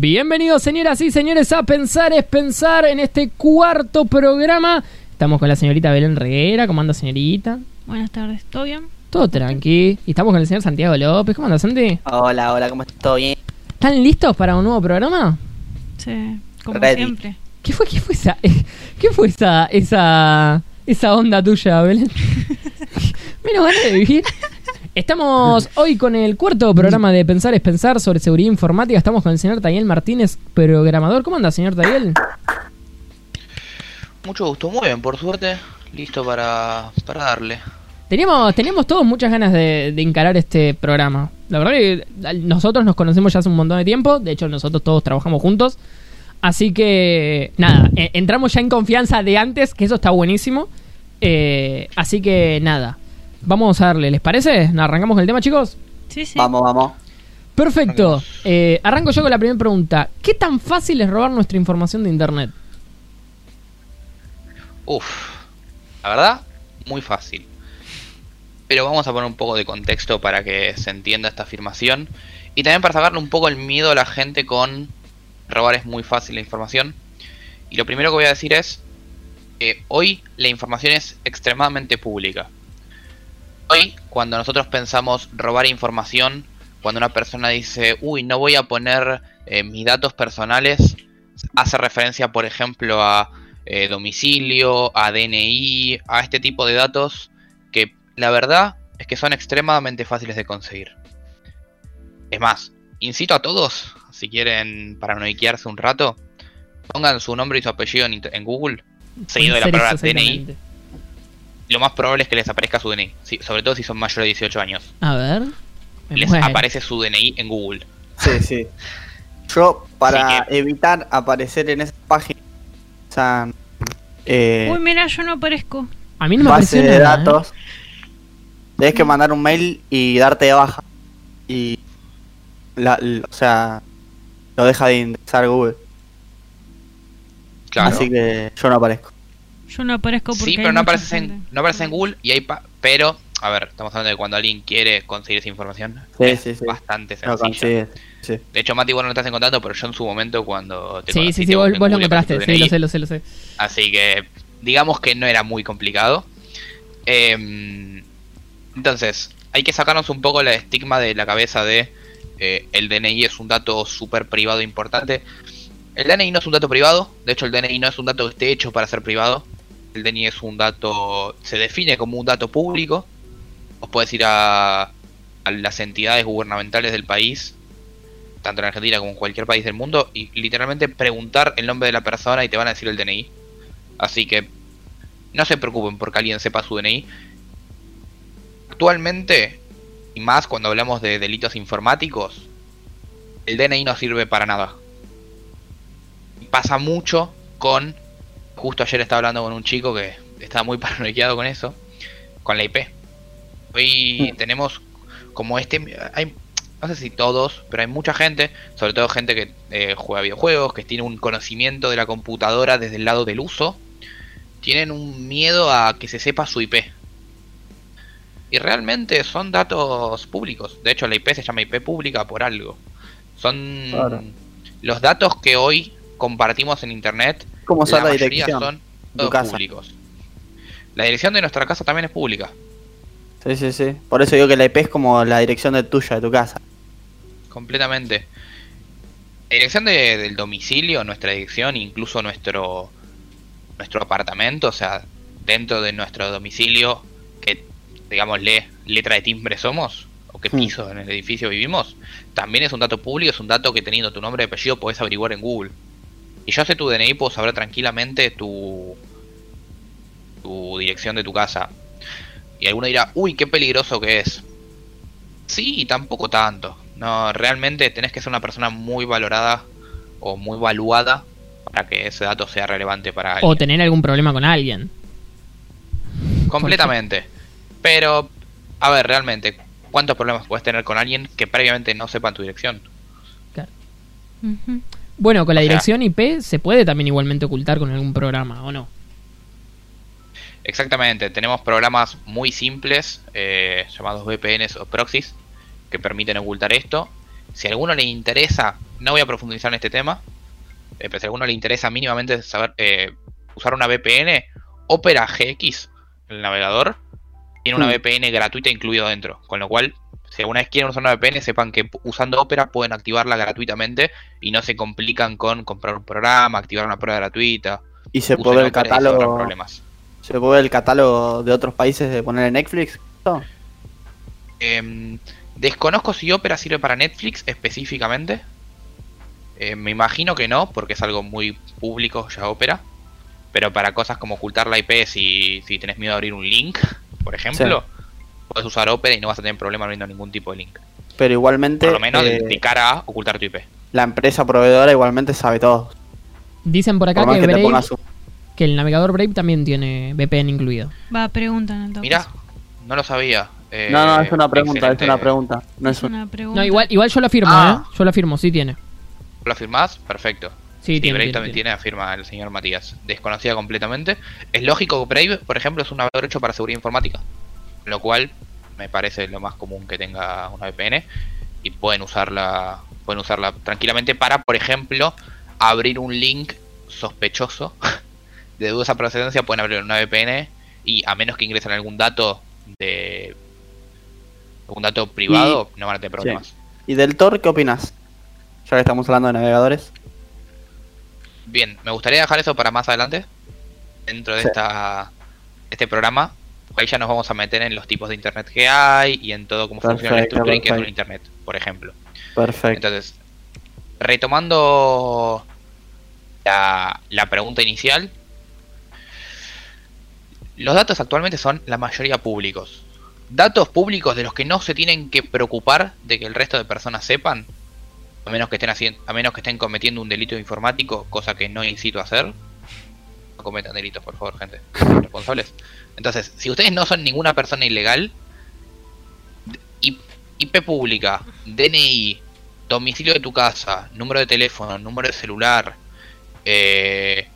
Bienvenidos, señoras y señores, a Pensar es Pensar en este cuarto programa. Estamos con la señorita Belén Reguera. ¿Cómo anda, señorita? Buenas tardes, ¿todo bien? Todo tranqui. Y estamos con el señor Santiago López. ¿Cómo anda, Santi? Hola, hola, ¿cómo estás? ¿Todo bien? ¿Están listos para un nuevo programa? Sí, como Ready. siempre. ¿Qué fue, qué fue esa, qué fue esa, esa, esa onda tuya, Belén? Menos ganas de vivir. Estamos hoy con el cuarto programa de Pensar es Pensar sobre seguridad informática. Estamos con el señor Tayel Martínez, programador. ¿Cómo anda, señor Tayel? Mucho gusto, muy bien, por suerte, listo para, para darle. Teníamos, teníamos todos muchas ganas de, de encarar este programa. La verdad que nosotros nos conocemos ya hace un montón de tiempo. De hecho, nosotros todos trabajamos juntos. Así que, nada, e- entramos ya en confianza de antes, que eso está buenísimo. Eh, así que, nada, vamos a darle, ¿les parece? ¿Arrancamos con el tema, chicos? Sí, sí. Vamos, vamos. Perfecto. Eh, arranco yo con la primera pregunta. ¿Qué tan fácil es robar nuestra información de Internet? Uf, la verdad, muy fácil. Pero vamos a poner un poco de contexto para que se entienda esta afirmación. Y también para sacarle un poco el miedo a la gente con robar es muy fácil la información. Y lo primero que voy a decir es que hoy la información es extremadamente pública. Hoy, cuando nosotros pensamos robar información, cuando una persona dice, uy, no voy a poner eh, mis datos personales, hace referencia, por ejemplo, a eh, domicilio, a DNI, a este tipo de datos que la verdad es que son extremadamente fáciles de conseguir. Es más, incito a todos, si quieren paranoiquearse un rato, pongan su nombre y su apellido en, en Google, seguido de la Ser palabra DNI. Lo más probable es que les aparezca su DNI, sí, sobre todo si son mayores de 18 años. A ver. Les aparece su DNI en Google. Sí, sí. Yo, para evitar aparecer en esa página, usan eh, Uy, mira, yo no aparezco. A mí no me base de nada, ¿eh? datos. Tienes que mandar un mail y darte de baja. Y, la, la- o sea, lo deja de indexar Google. Claro. Así que yo no aparezco. Yo no aparezco porque Sí, pero no mucha aparece, en, no aparece en Google y hay pa- pero, a ver, estamos hablando de cuando alguien quiere conseguir esa información. Sí, es sí, sí. bastante sencillo. Sí. de hecho, Mati, vos no lo estás en contacto, pero yo en su momento cuando te Sí, sí, sí, vos, vos lo encontraste. Sí, lo sé, lo sé, lo sé. Así que, digamos que no era muy complicado. Em, entonces, hay que sacarnos un poco el estigma de la cabeza de eh, el DNI es un dato súper privado e importante. El DNI no es un dato privado, de hecho el DNI no es un dato que esté hecho para ser privado. El DNI es un dato, se define como un dato público. Vos podés ir a, a las entidades gubernamentales del país, tanto en Argentina como en cualquier país del mundo, y literalmente preguntar el nombre de la persona y te van a decir el DNI. Así que no se preocupen porque alguien sepa su DNI. Actualmente, y más cuando hablamos de delitos informáticos, el DNI no sirve para nada. Pasa mucho con... Justo ayer estaba hablando con un chico que estaba muy paranoiqueado con eso, con la IP. Hoy Mm. tenemos como este... Hay, no sé si todos, pero hay mucha gente, sobre todo gente que eh, juega videojuegos, que tiene un conocimiento de la computadora desde el lado del uso, tienen un miedo a que se sepa su IP. Y realmente son datos públicos. De hecho, la IP se llama IP pública por algo. Son Claro. los datos que hoy compartimos en internet. ¿Cómo la la dirección? son todos casa. públicos. La dirección de nuestra casa también es pública. Sí, sí, sí. Por eso digo que la IP es como la dirección de tuya, de tu casa. Completamente. La dirección de- del domicilio, nuestra dirección, incluso nuestro nuestro apartamento, o sea, dentro de nuestro domicilio, que digámosle letra de timbre somos, o qué Hmm. piso en el edificio vivimos, también es un dato público, es un dato que teniendo tu nombre y apellido podés averiguar en Google. Y yo sé tu DNI, puedo saber tranquilamente tu, tu dirección de tu casa. Y alguno dirá, uy, qué peligroso que es. Sí, tampoco tanto. No, realmente tenés que ser una persona muy valorada o muy valuada para que ese dato sea relevante para alguien. O tener algún problema con alguien. Completamente. Pero, a ver, realmente, ¿cuántos problemas puedes tener con alguien que previamente no sepa tu dirección? Ujú. Bueno, con la O sea- dirección IP se puede también igualmente ocultar con algún programa, ¿o no? Exactamente, tenemos programas muy simples eh, llamados VPNs o proxies que permiten ocultar esto. Si a alguno le interesa, no voy a profundizar en este tema, eh, pero si a alguno le interesa mínimamente saber eh, usar una VPN, Opera GX, el navegador, tiene una Hmm. VPN gratuita incluido dentro. Con lo cual, si alguna vez quieren usar una VPN, sepan que usando Opera pueden activarla gratuitamente y no se complican con comprar un programa, activar una prueba gratuita. Y se puede ver el catálogo. problemas. Se puede el catálogo de otros países de poner en Netflix. ¿no? Em, desconozco si Opera sirve para Netflix específicamente. Eh, me imagino que no, porque es algo muy público ya Opera. Pero para cosas como ocultar la IP, si, si tenés miedo de abrir un link, por ejemplo, puedes usar Opera y no vas a tener problema abriendo ningún tipo de link. Pero igualmente Por lo menos de- eh, de cara a ocultar tu IP. la empresa proveedora igualmente sabe todo. Dicen por acá Por más que, que te Brave- pongas un- que el navegador Brave también tiene VPN incluido. Va, preguntan Mira, no lo sabía. Eh, No, no, es una pregunta, excelente. es una pregunta. No es Es un- una pregunta. No, igual, igual yo lo afirmo, Ah. ¿eh? Yo lo afirmo, sí tiene. ¿Lo afirmás? Perfecto. Sí, Sí, tiene, Brave tiene, también tiene. tiene, afirma el señor Matías. Desconocida completamente. Es lógico que Brave, por ejemplo, es un navegador hecho para seguridad informática. Lo cual me parece lo más común que tenga una VPN. Y pueden usarla, pueden usarla tranquilamente para, por ejemplo, abrir un link sospechoso de dudosa procedencia. Pueden abrir una VPN y a menos que ingresen algún dato de algún dato privado, no van a tener problemas. ¿Y del Tor qué opinas? Ya que estamos hablando de navegadores. Bien, me gustaría dejar eso para más adelante. Dentro de Sí. esta este programa. Ahí ya nos vamos a meter en los tipos de internet que hay y en todo cómo funciona la Perfecto, estructura y qué es perfecto. internet, por ejemplo. Perfecto. Entonces, retomando la, la pregunta inicial, los datos actualmente son la mayoría públicos. Datos públicos de los que no se tienen que preocupar de que el resto de personas sepan, a menos que estén haciendo, a menos que estén cometiendo un delito informático, cosa que no incito a hacer. Cometan delitos, por favor, gente. Responsables. Entonces, si ustedes no son ninguna persona ilegal, IP pública, DNI, domicilio de tu casa, número de teléfono, número de celular, eh,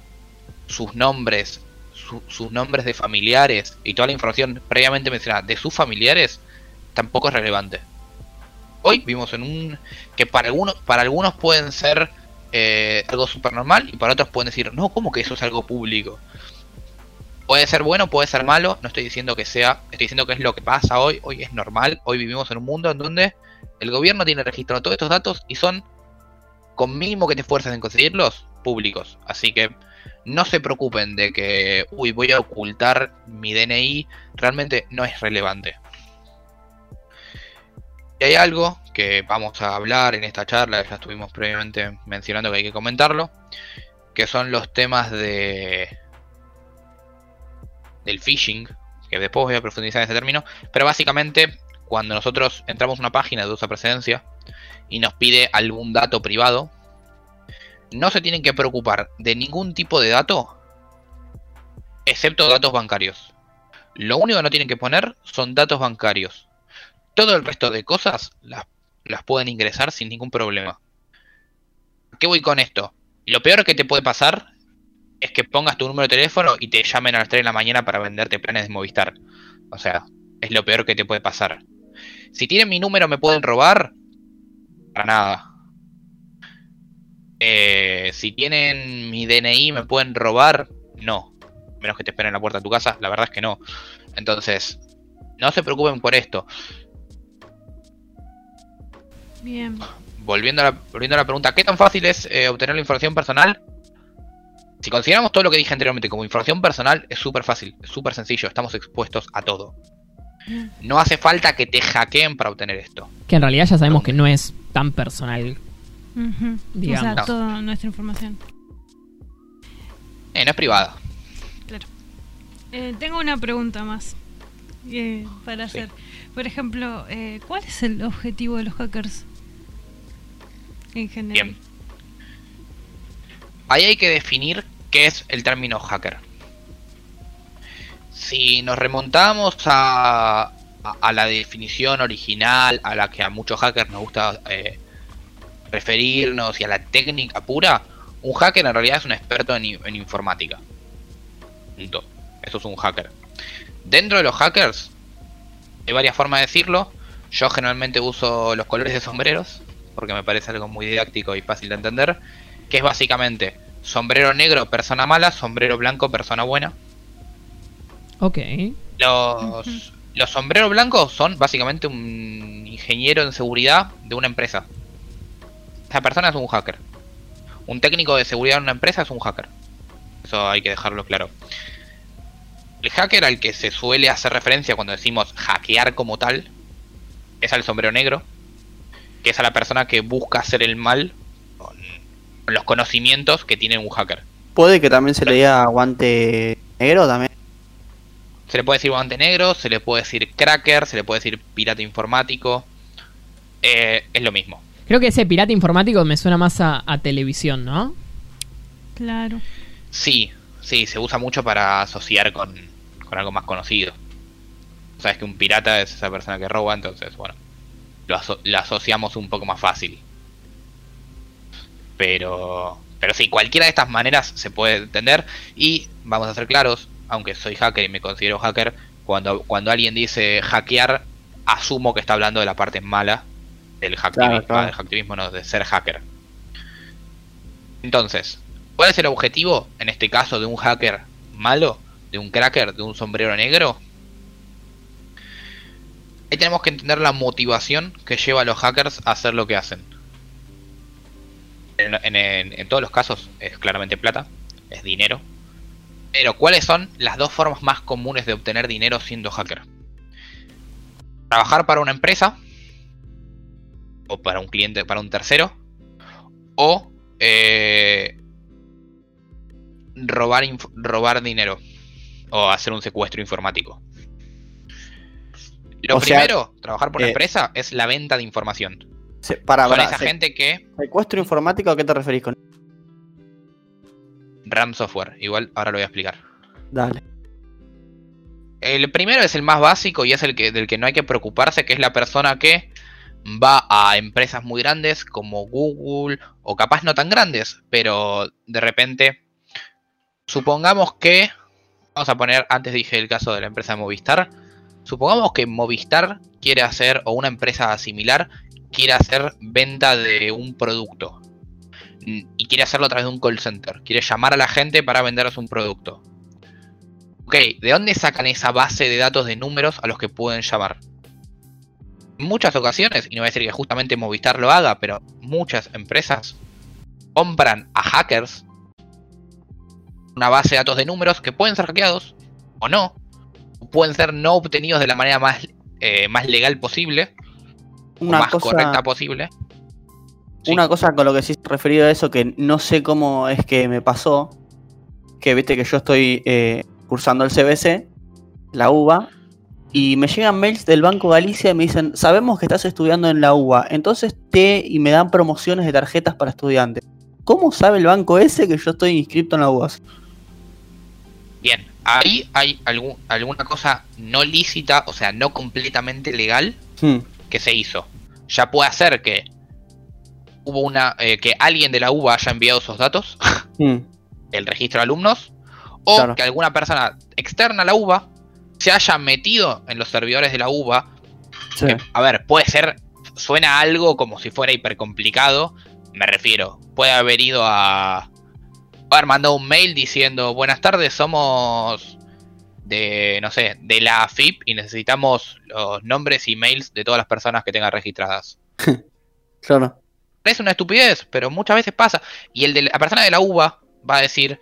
sus nombres, su- sus nombres de familiares y toda la información previamente mencionada de sus familiares tampoco es relevante. Hoy vimos en un que para algunos para algunos pueden ser eh, algo super normal y para otros pueden decir no cómo que eso es algo público. Puede ser bueno, puede ser malo, no estoy diciendo que sea, estoy diciendo que es lo que pasa hoy, hoy es normal, hoy vivimos en un mundo en donde el gobierno tiene registrado todos estos datos y son, con mínimo que te esfuerces en conseguirlos, públicos. Así que no se preocupen de que, uy, voy a ocultar mi DNI, realmente no es relevante. Y hay algo que vamos a hablar en esta charla, ya estuvimos previamente mencionando que hay que comentarlo, que son los temas de del phishing, que después voy a profundizar en ese término, pero básicamente cuando nosotros entramos a una página de usa precedencia y nos pide algún dato privado, no se tienen que preocupar de ningún tipo de dato, excepto datos bancarios. Lo único que no tienen que poner son datos bancarios. Todo el resto de cosas las, pueden ingresar sin ningún problema. ¿A ¿Qué voy con esto? Lo peor que te puede pasar es que pongas tu número de teléfono y te llamen a las 3 de la mañana para venderte planes de Movistar. O sea, es lo peor que te puede pasar. Si tienen mi número, ¿me pueden robar? Para nada. Eh, si tienen mi DNI, ¿me pueden robar? No. Menos que te esperen en la puerta de tu casa, la verdad es que no. Entonces, no se preocupen por esto. Bien. Volviendo a la, volviendo a la pregunta, ¿qué tan fácil es eh, obtener la información personal? Si consideramos todo lo que dije anteriormente como información personal, es súper fácil, es súper sencillo, estamos expuestos a todo. No hace falta que te hackeen para obtener esto. Que en realidad ya sabemos que no es tan personal. Digamos. sea, toda nuestra información. Eh, no es privada. Claro. Eh, tengo una pregunta más eh, para Sí. hacer. Por ejemplo, eh, ¿cuál es el objetivo de los hackers? Bien. Ahí hay que definir qué es el término hacker. Si nos remontamos a, la definición original, a la que a muchos hackers nos gusta eh, referirnos y a la técnica pura, un hacker en realidad es un experto en informática. Punto. Eso es un hacker. Dentro de los hackers, hay varias formas de decirlo. Yo generalmente uso los colores de sombreros porque me parece algo muy didáctico y fácil de entender, que es básicamente sombrero negro, persona mala, sombrero blanco, persona buena. Ok. Los, los sombreros blancos son básicamente un ingeniero en seguridad de una empresa. Esa persona es un hacker. Un técnico de seguridad en una empresa es un hacker. Eso hay que dejarlo claro. El hacker al que se suele hacer referencia cuando decimos hackear como tal es al sombrero negro, que es a la persona que busca hacer el mal con los conocimientos que tiene un hacker. Puede que también se le diga guante negro también. Se le puede decir guante negro, se le puede decir cracker, se le puede decir pirata informático. Eh, es lo mismo. Creo que ese pirata informático me suena más a, a televisión, ¿no? Claro. Sí, sí, se usa mucho para asociar con, con algo más conocido. Sabes que un pirata es esa persona que roba, entonces, bueno, lo, aso- lo asociamos un poco más fácil. Pero, pero sí, cualquiera de estas maneras se puede entender. Y vamos a ser claros, aunque soy hacker y me considero hacker, cuando, cuando alguien dice hackear, asumo que está hablando de la parte mala del hacktivismo, Claro, claro. del hacktivismo, no, de ser hacker. Entonces, ¿cuál es el objetivo en este caso de un hacker malo, de un cracker, de un sombrero negro? Ahí tenemos que entender la motivación que lleva a los hackers a hacer lo que hacen. En, todos los casos es claramente plata, es dinero. Pero ¿cuáles son las dos formas más comunes de obtener dinero siendo hacker? Trabajar para una empresa, o para un cliente, para un tercero, o eh, robar, robar dinero, o hacer un secuestro informático. Lo O sea, primero, trabajar por una eh, empresa, es la venta de información. Se- para, Son para, esa se- gente que ¿Secuestro informático a qué te referís con RAM software. Igual ahora lo voy a explicar. Dale. El primero es el más básico y es el que del que no hay que preocuparse, que es la persona que va a empresas muy grandes como Google o capaz no tan grandes, pero de repente supongamos que vamos a poner antes dije el caso de la empresa Movistar, supongamos que Movistar quiere hacer o una empresa similar quiere hacer venta de un producto Mm, y quiere hacerlo a través de un call center, quiere llamar a la gente para venderles un producto. Ok, ¿de dónde sacan esa base de datos de números a los que pueden llamar? En muchas ocasiones, y no voy a decir que justamente Movistar lo haga, pero muchas empresas compran a hackers una base de datos de números que pueden ser hackeados o no, pueden ser no obtenidos de la manera más, eh, más legal posible, o Una más cosa, correcta posible. Sí. una cosa con lo que sí referido a eso que no sé cómo es que me pasó. Que viste que yo estoy eh, cursando el CBC, la UBA, y me llegan mails del Banco Galicia y me dicen, sabemos que estás estudiando en la UBA, entonces te y me dan promociones de tarjetas para estudiantes. ¿Cómo sabe el banco ese que yo estoy inscrito en la UBA? Bien, ahí hay algún, alguna cosa no lícita, o sea, no completamente legal, Hmm, que se hizo. Ya puede ser que hubo una eh, que alguien de la UBA haya enviado esos datos, hmm, el registro de alumnos, o Claro. que alguna persona externa a la UBA se haya metido en los servidores de la UBA. sí. que, a ver, puede ser, suena algo como si fuera hiper complicado, me refiero, puede haber ido a haber mandado un mail diciendo, buenas tardes, somos de, no sé, de la AFIP y necesitamos los nombres y mails de todas las personas que tengan registradas. Claro. Es una estupidez, pero muchas veces pasa. Y el de la persona de la UBA va a decir,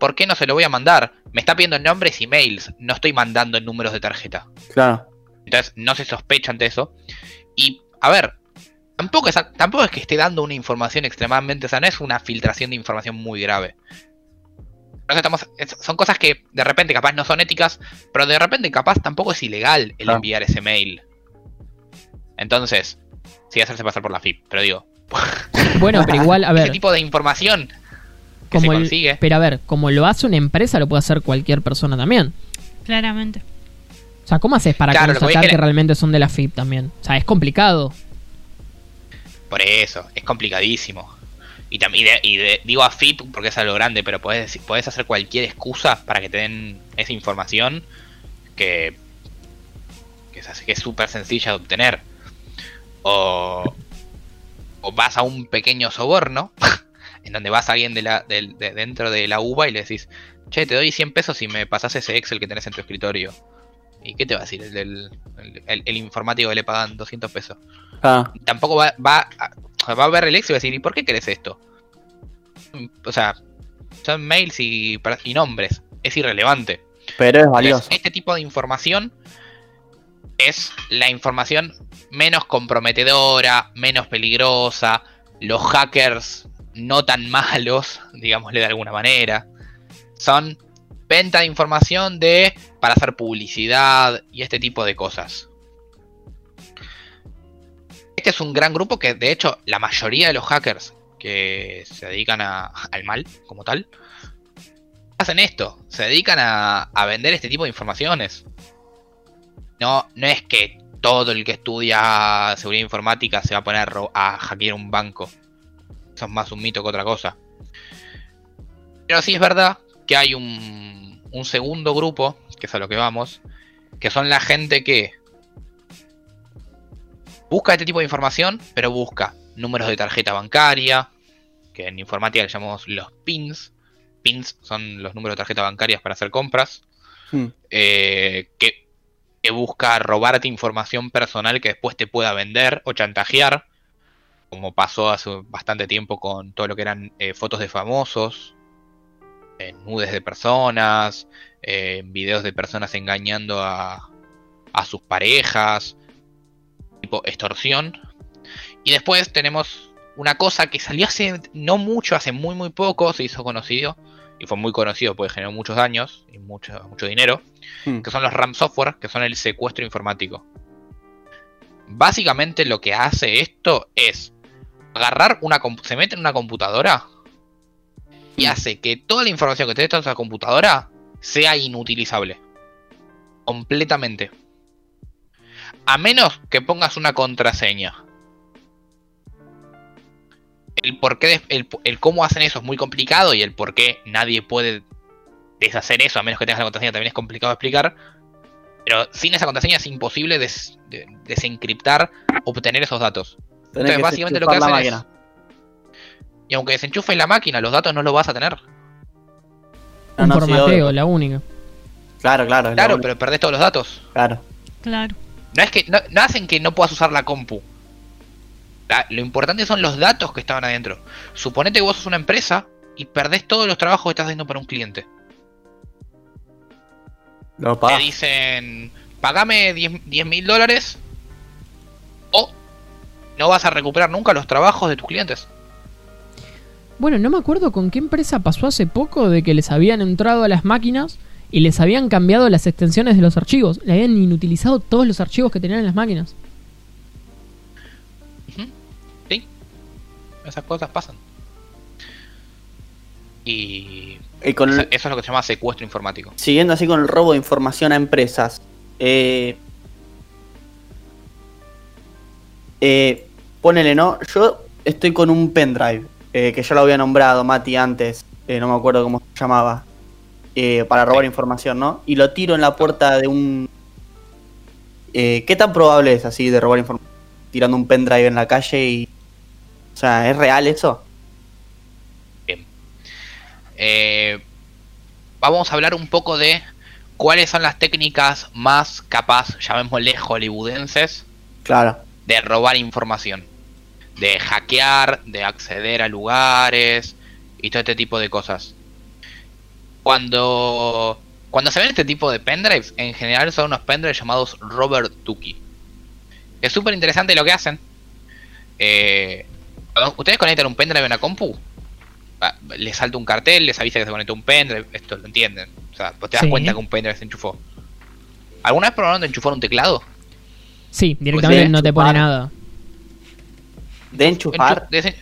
¿por qué no se lo voy a mandar? Me está pidiendo nombres y mails, no estoy mandando números de tarjeta. Claro. Entonces no se sospecha ante eso. Y, a ver, tampoco es, tampoco es que esté dando una información extremadamente, o sea, no es una filtración de información muy grave. Entonces estamos, es- son cosas que de repente capaz no son éticas, pero de repente capaz tampoco es ilegal el enviar ese mail. Entonces, sí hacerse pasar por la FIP, pero digo, Bueno, pero igual, a ese ver, tipo de información que como se el- consigue. pero a ver, como lo hace una empresa, lo puede hacer cualquier persona también. Claramente. O sea, ¿cómo haces para Claro, que constatar que decir- realmente son de la FIP también? O sea, es complicado. Por eso, es complicadísimo. Y, tam- y de- de- digo a FIP porque es algo grande, pero puedes, puedes hacer cualquier excusa para que te den esa información que, que es que súper sencilla de obtener. O o vas a un pequeño soborno, en donde vas a alguien de, la, del- de dentro de la UBA y le decís, che, te doy 100 pesos si me pasas ese Excel que tenés en tu escritorio. ¿Y qué te va a decir? El, el- el- el informático que le pagan 200 pesos. Ah, Tampoco va, va, a, va a ver el Excel y va a decir, ¿y por qué querés esto? O sea, son mails y, y nombres. Es irrelevante. pero es Entonces, valioso. este tipo de información es la información menos comprometedora, menos peligrosa, los hackers no tan malos, digámosle de alguna manera. Son venta de información de para hacer publicidad y este tipo de cosas. Este es un gran grupo que de hecho la mayoría de los hackers que se dedican al mal como tal hacen esto, se dedican a, vender este tipo de informaciones. No, no es que todo el que estudia seguridad informática se va a poner a hackear un banco. Eso es más un mito que otra cosa. Pero sí es verdad que hay un, un segundo grupo, que es a lo que vamos, que son la gente que busca este tipo de información, pero busca números de tarjeta bancaria, que en informática le llamamos los pins. Pins son los números de tarjeta bancarias para hacer compras. Hmm. eh, que, que busca robarte información personal que después te pueda vender o chantajear, como pasó hace bastante tiempo con todo lo que eran eh, fotos de famosos, nudes de personas, videos de personas engañando a, a sus parejas, tipo extorsión. Y después tenemos una cosa que salió hace no mucho, hace muy muy poco, se hizo conocido y fue muy conocido porque generó muchos daños y mucho, mucho dinero, Hmm. que son los RAM software, que son el secuestro informático. Básicamente lo que hace esto es agarrar una se mete en una computadora y hace que toda la información que tiene en esa computadora sea inutilizable. Completamente. A menos que pongas una contraseña. El por qué, de- el, el cómo hacen eso es muy complicado y el por qué nadie puede deshacer eso a menos que tengas la contraseña también es complicado de explicar. Pero sin esa contraseña es imposible des- de- desencriptar, obtener esos datos. Tenés Entonces, básicamente lo que hacen es. Y aunque desenchufes la máquina, los datos no los vas a tener. No, un no, formateo, la única. Claro, claro. Claro, pero perdés todos los datos. Claro. Claro. No es que. No, no hacen que no puedas usar la compu. La- lo importante son los datos que estaban adentro. Suponete que vos sos una empresa y perdés todos los trabajos que estás haciendo para un cliente. Lo Te pagas. dicen, pagame 10 mil dólares o no vas a recuperar nunca los trabajos de tus clientes. Bueno, no me acuerdo con qué empresa pasó hace poco de que les habían entrado a las máquinas y les habían cambiado las extensiones de los archivos. Le habían inutilizado todos los archivos que tenían en las máquinas. Sí, esas cosas pasan. Y Y con eso el- eso es lo que se llama secuestro informático. siguiendo así con el robo de información a empresas. Eh, eh, ponele, ¿no? Yo estoy con un pendrive, eh, que ya lo había nombrado Mati antes, eh, no me acuerdo cómo se llamaba, eh, para robar información, ¿no? Y lo tiro en la puerta de un... Eh, ¿Qué tan probable es así de robar información? Tirando un pendrive en la calle y... O sea, ¿es real eso? Eh, vamos a hablar un poco de cuáles son las técnicas más capaz, llamémosle hollywoodenses, Claro. de robar información. De hackear, de acceder a lugares y todo este tipo de cosas. Cuando, cuando se ven este tipo de pendrives, en general son unos pendrives llamados Robert Ducky. Es súper interesante lo que hacen. Eh, cuando ustedes conectan un pendrive a una compu, les salta un cartel, les avisa que se conectó un pendrive, esto lo entienden. O sea, pues te das Sí. cuenta que un pendrive se enchufó. ¿Alguna vez probaron de enchufar un teclado? Sí, directamente Pues sí, no te pone nada. De enchufar, Enchu- desen-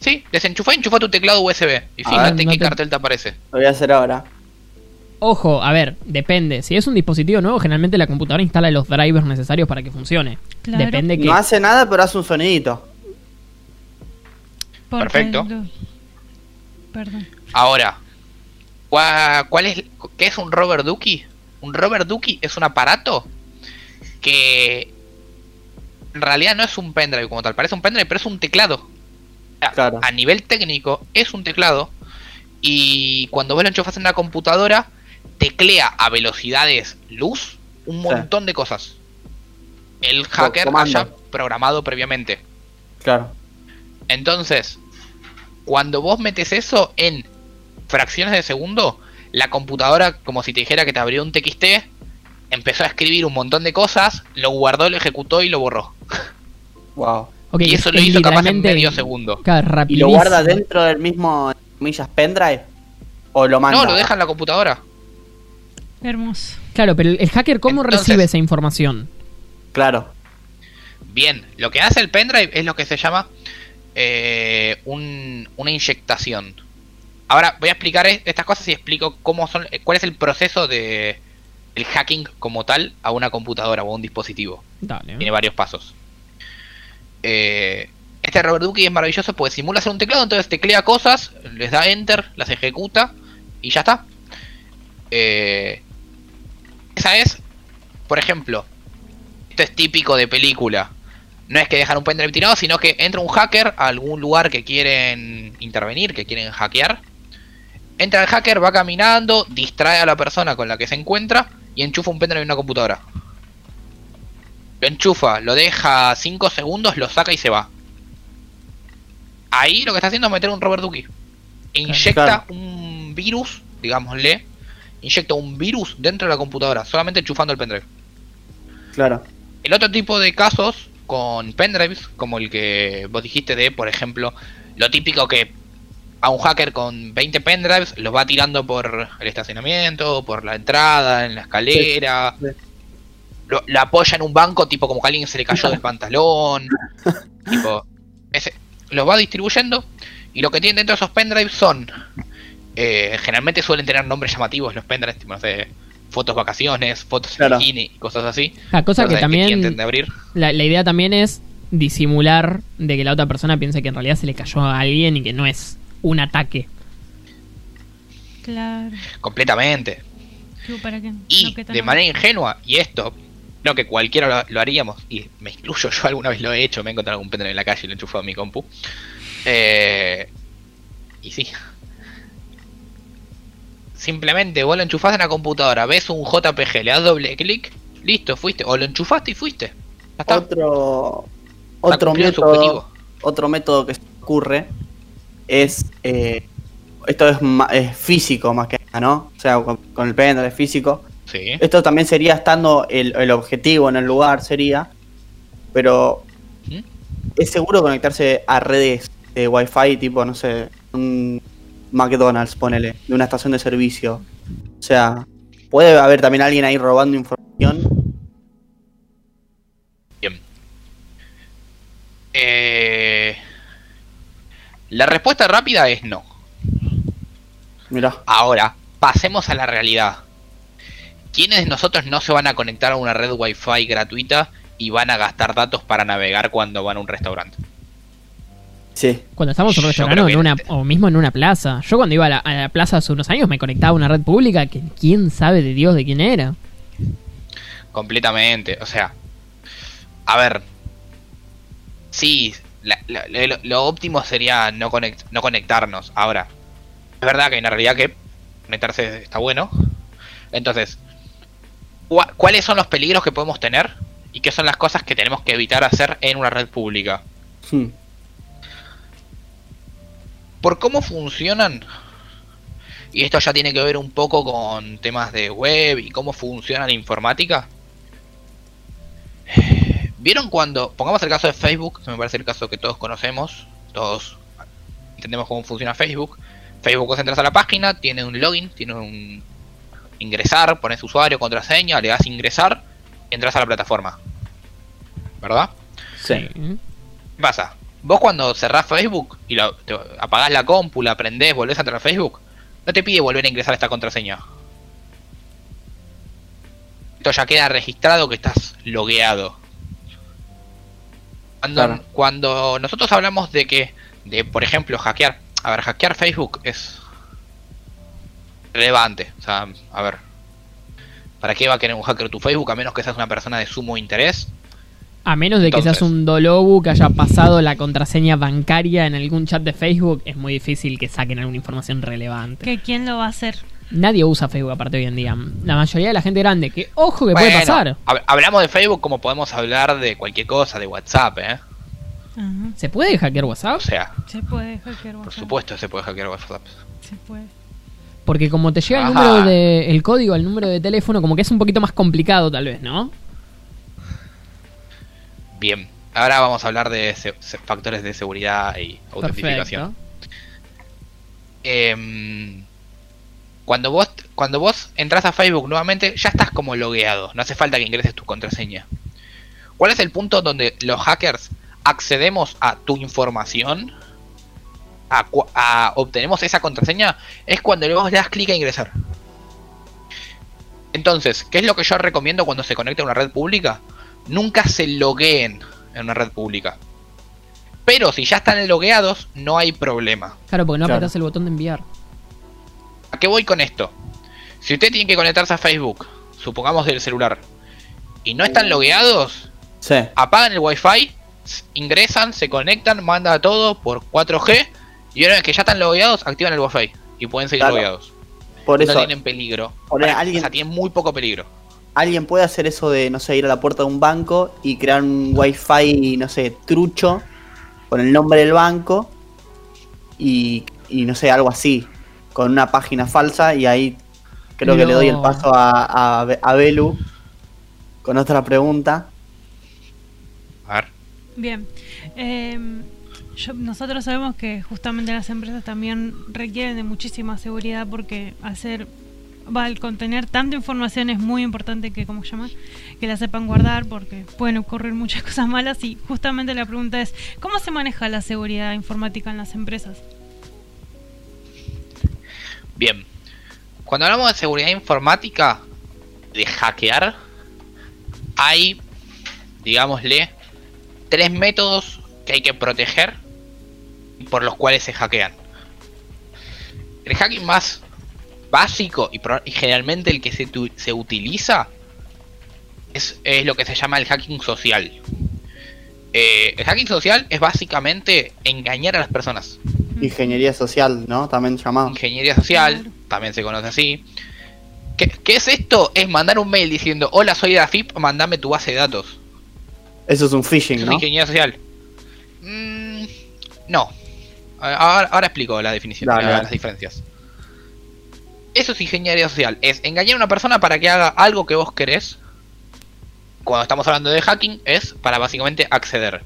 sí, desenchufa y enchufa tu teclado USB. Y A fíjate ver, no qué te- cartel te aparece. lo voy a hacer ahora. Ojo, a ver, depende. Si es un dispositivo nuevo, generalmente la computadora instala los drivers necesarios para que funcione. Claro. Depende que... No hace nada, pero hace un sonidito. Porque Perfecto. lo- Perdón. Ahora, ¿cuá- ¿cuál es, ¿qué es un Robert Ducky? Un Robert Ducky es un aparato que en realidad no es un pendrive como tal. Parece un pendrive, pero es un teclado. A- Claro. A nivel técnico, es un teclado. Y cuando vos lo enchufas en una computadora, teclea a velocidades luz un Sí. montón de cosas. El hacker comando. haya programado previamente. Claro. Entonces, cuando vos metes eso en fracciones de segundo, la computadora, como si te dijera que te abrió un TXT, empezó a escribir un montón de cosas, lo guardó, lo ejecutó y lo borró. Wow. Y es- eso lo hizo capaz en medio segundo. Claro, ¿Y lo guarda dentro del mismo, comillas, pendrive? ¿O lo manda? No, lo deja en la computadora. Hermoso. Claro, pero el hacker, ¿cómo Entonces- recibe esa información? Claro. Bien, lo que hace el pendrive es lo que se llama eh, un- una inyectación. Ahora voy a explicar e- estas cosas y explico cómo son, eh, cuál es el proceso de el hacking como tal a una computadora o a un dispositivo. Dale. Tiene varios pasos. Eh, este Robert Ducky es maravilloso porque simula hacer un teclado, entonces teclea cosas, les da enter, las ejecuta y ya está. Eh, esa es, por ejemplo, esto es típico de película. No es que dejan un pendrive tirado, sino que entra un hacker a algún lugar que quieren intervenir, que quieren hackear. Entra el hacker, va caminando, distrae a la persona con la que se encuentra y enchufa un pendrive en una computadora. Lo enchufa, lo deja 5 segundos, lo saca y se va. Ahí lo que está haciendo es meter un Robert Ducky. Inyecta Claro. un virus, digámosle. Inyecta un virus dentro de la computadora, solamente enchufando el pendrive. Claro. El otro tipo de casos con pendrives, como el que vos dijiste de, por ejemplo, lo típico que a un hacker con 20 pendrives los va tirando por el estacionamiento, por la entrada, en la escalera, Sí, Lo, lo apoya en un banco, tipo como que a alguien se le cayó del pantalón, tipo, ese, los va distribuyendo y lo que tienen dentro de esos pendrives son, eh, generalmente suelen tener nombres llamativos los pendrives, tipo, no sé, fotos vacaciones, fotos en Claro. bikini, y cosas así. La cosa que también. de abrir. La, la idea también es disimular de que la otra persona piense que en realidad se le cayó a alguien y que no es un ataque. Claro. Completamente. Para que Y no de manera ingenua, y esto, creo que cualquiera lo, lo haríamos, y me incluyo yo alguna vez lo he hecho, me he encontrado algún pendrive en la calle y lo he enchufado a mi compu. Eh, y sí. Simplemente vos lo enchufás en la computadora, ves un JPG, le das doble clic, listo, fuiste. O lo enchufaste y fuiste. Ya está. Otro, otro método, otro método que se ocurre es eh, esto es, es físico más que nada, ¿no? O sea, con, con el pendrive físico. Sí. Esto también sería estando el, el objetivo en el lugar, sería. Pero ¿Mm? es seguro conectarse a redes de Wi-Fi, tipo, no sé, un McDonald's, ponele, de una estación de servicio. O sea, puede haber también alguien ahí robando información. Bien. Eh, la respuesta rápida es no. Mirá, Ahora, pasemos a la realidad. ¿Quiénes de nosotros no se van a conectar a una red Wi-Fi gratuita y van a gastar datos para navegar cuando van a un restaurante? sí. Cuando estamos en un restaurante o, en una, o mismo en una plaza. Yo cuando iba a la, a la plaza hace unos años me conectaba a una red pública que quién sabe de Dios de quién era. Completamente. O sea, a ver. Sí, la- la- lo, lo óptimo sería no, conect- no conectarnos. Ahora, es verdad que en la realidad que conectarse está bueno. Entonces, ¿cuá- ¿cuáles son los peligros que podemos tener? ¿Y qué son las cosas que tenemos que evitar hacer en una red pública? Hmm. por cómo funcionan, y esto ya tiene que ver un poco con temas de web y cómo funciona la informática. ¿Vieron cuando, pongamos el caso de Facebook, que me parece el caso que todos conocemos, todos entendemos cómo funciona Facebook. Facebook vos entras a la página, tiene un login, tiene un ingresar, pones usuario, contraseña, le das ingresar entras a la plataforma. ¿Verdad? Sí. ¿Qué pasa? Vos cuando cerrás Facebook y te- apagás la compu, la prendés, volvés a entrar a Facebook, no te pide volver a ingresar esta contraseña. Esto ya queda registrado que estás logueado. Cuando, Claro. cuando nosotros hablamos de que, de por ejemplo, hackear, a ver, hackear Facebook es relevante. O sea, a ver, ¿para qué va a querer un hacker tu Facebook a menos que seas una persona de sumo interés? A menos de que seas un Dolobu que haya pasado la contraseña bancaria en algún chat de Facebook, es muy difícil que saquen alguna información relevante. ¿Que ¿Quién lo va a hacer? Nadie usa Facebook aparte hoy en día. La mayoría de la gente grande, que ojo que puede pasar. hab- hablamos de Facebook como podemos hablar de cualquier cosa, de WhatsApp, ¿eh? Ajá. ¿Se puede hackear WhatsApp? O sea, Se puede hackear por WhatsApp. supuesto se puede hackear WhatsApp. Se puede. Porque como te llega el número de el código al número de teléfono, como que es un poquito más complicado tal vez, ¿no? Bien, ahora vamos a hablar de factores de seguridad y autentificación. Perfecto. Cuando vos cuando vos entras a Facebook nuevamente, ya estás como logueado. No hace falta que ingreses tu contraseña. ¿Cuál es el punto donde los hackers accedemos a tu información? A, obtenemos esa contraseña. Es cuando vos le das clic a ingresar. Entonces, ¿qué es lo que yo recomiendo cuando se conecta a una red pública? Nunca se logueen en una red pública. Pero si ya están logueados, no hay problema. Claro, porque no Claro. apretás el botón de enviar. ¿A qué voy con esto? Si usted tiene que conectarse a Facebook, supongamos del celular, y no están logueados, Sí. apagan el wifi, ingresan, se conectan, manda todo por 4G, y una vez que ya están logueados, activan el wifi y pueden seguir Claro. logueados. Por no eso, tienen peligro. Para- alguien- O sea, tienen muy poco peligro. alguien puede hacer eso de, no sé, ir a la puerta de un banco y crear un wifi, no sé, trucho, con el nombre del banco y, y no sé, algo así, con una página falsa y ahí creo que le doy el paso a, a, Be- a Belu con otra pregunta. A ver. Bien. Eh, yo- nosotros sabemos que justamente las empresas también requieren de muchísima seguridad porque hacer va al contener tanta información es muy importante que cómo se llama que la sepan guardar porque pueden ocurrir muchas cosas malas y justamente la pregunta es cómo se maneja la seguridad informática en las empresas Bien. Cuando hablamos de seguridad informática, de hackear, hay, digámosle, tres métodos que hay que proteger y por los cuales se hackean. El hacking más básico y, generalmente el que se, se utiliza es, es lo que se llama el hacking social. Eh, el hacking social es básicamente engañar a las personas. Ingeniería social, ¿no? También llamado. Ingeniería social, también se conoce así. ¿Qué, qué es esto? Es mandar un mail diciendo, hola, soy de la FIP, mandame tu base de datos. Eso es un Eso phishing, es ¿no? ingeniería social. Mm, no. Ahora, ahora explico la definición, Dale, la- dale. las diferencias. Eso es ingeniería social. Es engañar a una persona para que haga algo que vos querés. Cuando estamos hablando de hacking, es para básicamente acceder.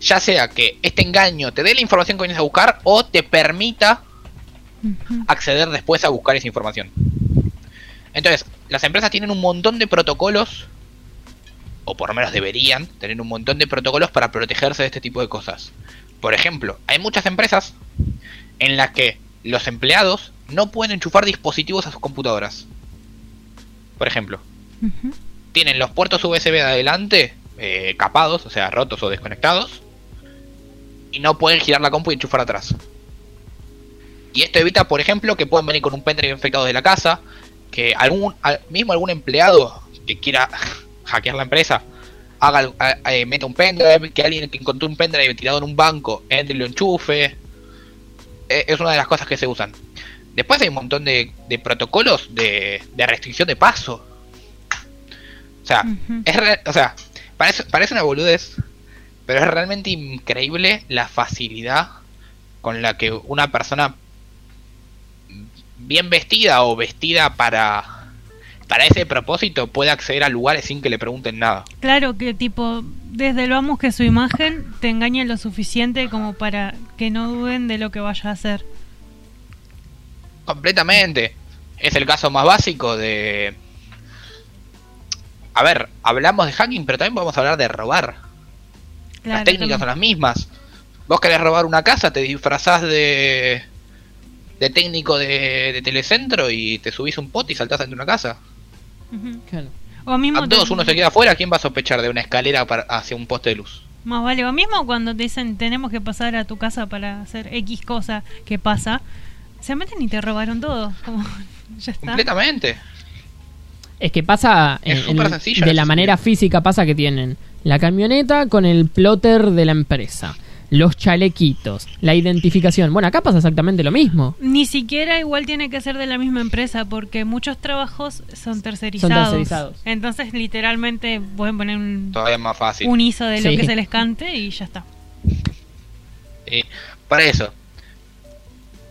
Ya sea que este engaño te dé la información que vienes a buscar o te permita acceder después a buscar esa información. Entonces, las empresas tienen un montón de protocolos, o por lo menos deberían tener un montón de protocolos para protegerse de este tipo de cosas. Por ejemplo, hay muchas empresas en las que los empleados no pueden enchufar dispositivos a sus computadoras. Por ejemplo, tienen los puertos USB de adelante eh, capados, o sea, rotos o desconectados, y no pueden girar la compu y enchufar atrás. Y esto evita, por ejemplo, que puedan venir con un pendrive infectado de la casa, que algún al- mismo algún empleado que quiera hackear la empresa haga eh, meta un pendrive, que alguien que encontró un pendrive tirado en un banco entre y lo enchufe. Eh, es una de las cosas que se usan. Después hay un montón de, de protocolos de, de restricción de paso. O sea, es re- o sea, parece, parece una boludez, pero es realmente increíble la facilidad con la que una persona bien vestida o vestida para para ese propósito puede acceder a lugares sin que le pregunten nada. Claro que tipo, desde lo vamos que su imagen te engañe lo suficiente como para que no duden de lo que vaya a hacer. Completamente. Es el caso más básico de... A ver, hablamos de hacking, pero también podemos hablar de robar. Las técnicas son las mismas. Vos querés robar una casa, te disfrazás de de técnico de, de telecentro y te subís un pote y saltás ante una casa. Claro. O mismo A todos te- uno se queda afuera, ¿quién va a sospechar de una escalera para- hacia un poste de luz? Más vale, o mismo cuando te dicen tenemos que pasar a tu casa para hacer X cosa que pasa, se meten y te robaron todo. Como, ya está. Completamente. Es que pasa Es en- de la manera física pasa que tienen la camioneta con el plotter de la empresa, los chalequitos, la identificación. Bueno, acá pasa exactamente lo mismo. Ni siquiera igual tiene que ser de la misma empresa porque muchos trabajos son tercerizados. tercerizados. Entonces, literalmente pueden poner un, Todavía es más fácil. un ISO de lo Sí. que se les cante y ya está. Eh, para eso.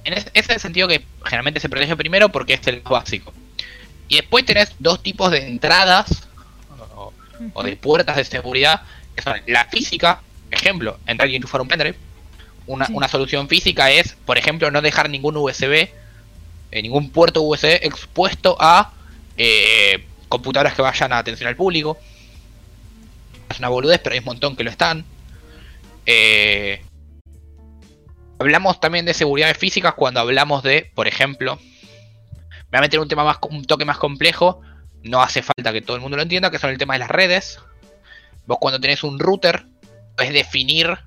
En ese, ese es el sentido que generalmente se protege primero porque es el más básico. Y después tenés dos tipos de entradas o, o de puertas de seguridad, que son la física, ejemplo, entrar y enchufar un pendrive. Una, Sí. una solución física es, por ejemplo, no dejar ningún USB, eh, ningún puerto USB expuesto a eh, computadoras que vayan a atención al público. Es una boludez, pero hay un montón que lo están. Eh, hablamos también de seguridades físicas cuando hablamos de, por ejemplo, me voy a meter un tema más, un toque más complejo. No hace falta que todo el mundo lo entienda, que son el tema de las redes. Vos cuando tenés un router, es definir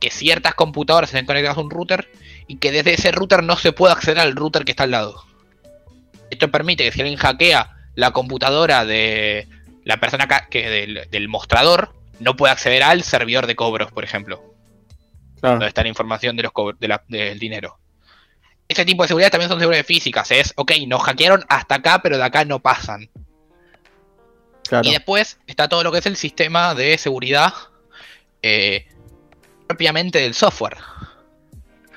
que ciertas computadoras estén conectadas a un router y que desde ese router no se pueda acceder al router que está al lado. Esto permite que si alguien hackea la computadora de la persona que del, del mostrador, no pueda acceder al servidor de cobros, por ejemplo Claro. donde está la información de los cobr- de del dinero. Ese tipo de seguridad también son seguridades físicas. Es, ok, nos hackearon hasta acá, pero de acá no pasan. claro. Y después está todo lo que es el sistema de seguridad eh, propiamente del software.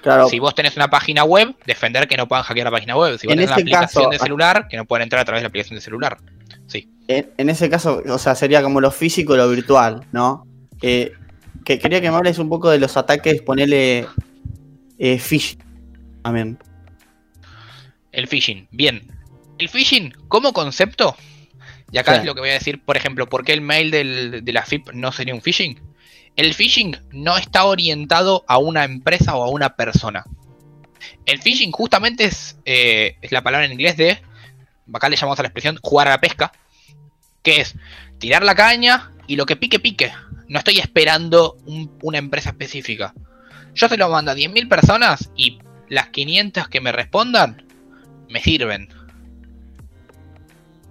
Claro. Si vos tenés una página web, defender que no puedan hackear la página web. Si vos En tenés una aplicación caso- de celular, que no puedan entrar a través de la aplicación de celular. Sí. En, en ese caso, o sea, sería como lo físico y lo virtual, ¿no? Eh, que quería que me hables un poco de los ataques, ponele eh, phishing también. El phishing. Bien. El phishing como concepto. Y acá Sí. es lo que voy a decir, por ejemplo, ¿por qué el mail del- de la FIP no sería un phishing? El phishing no está orientado a una empresa o a una persona. El phishing justamente es, eh, es la palabra en inglés de, acá le llamamos a la expresión jugar a la pesca, que es tirar la caña y lo que pique pique. No estoy esperando un- una empresa específica. Yo se lo mando a 10.000 personas y las 500 que me respondan me sirven.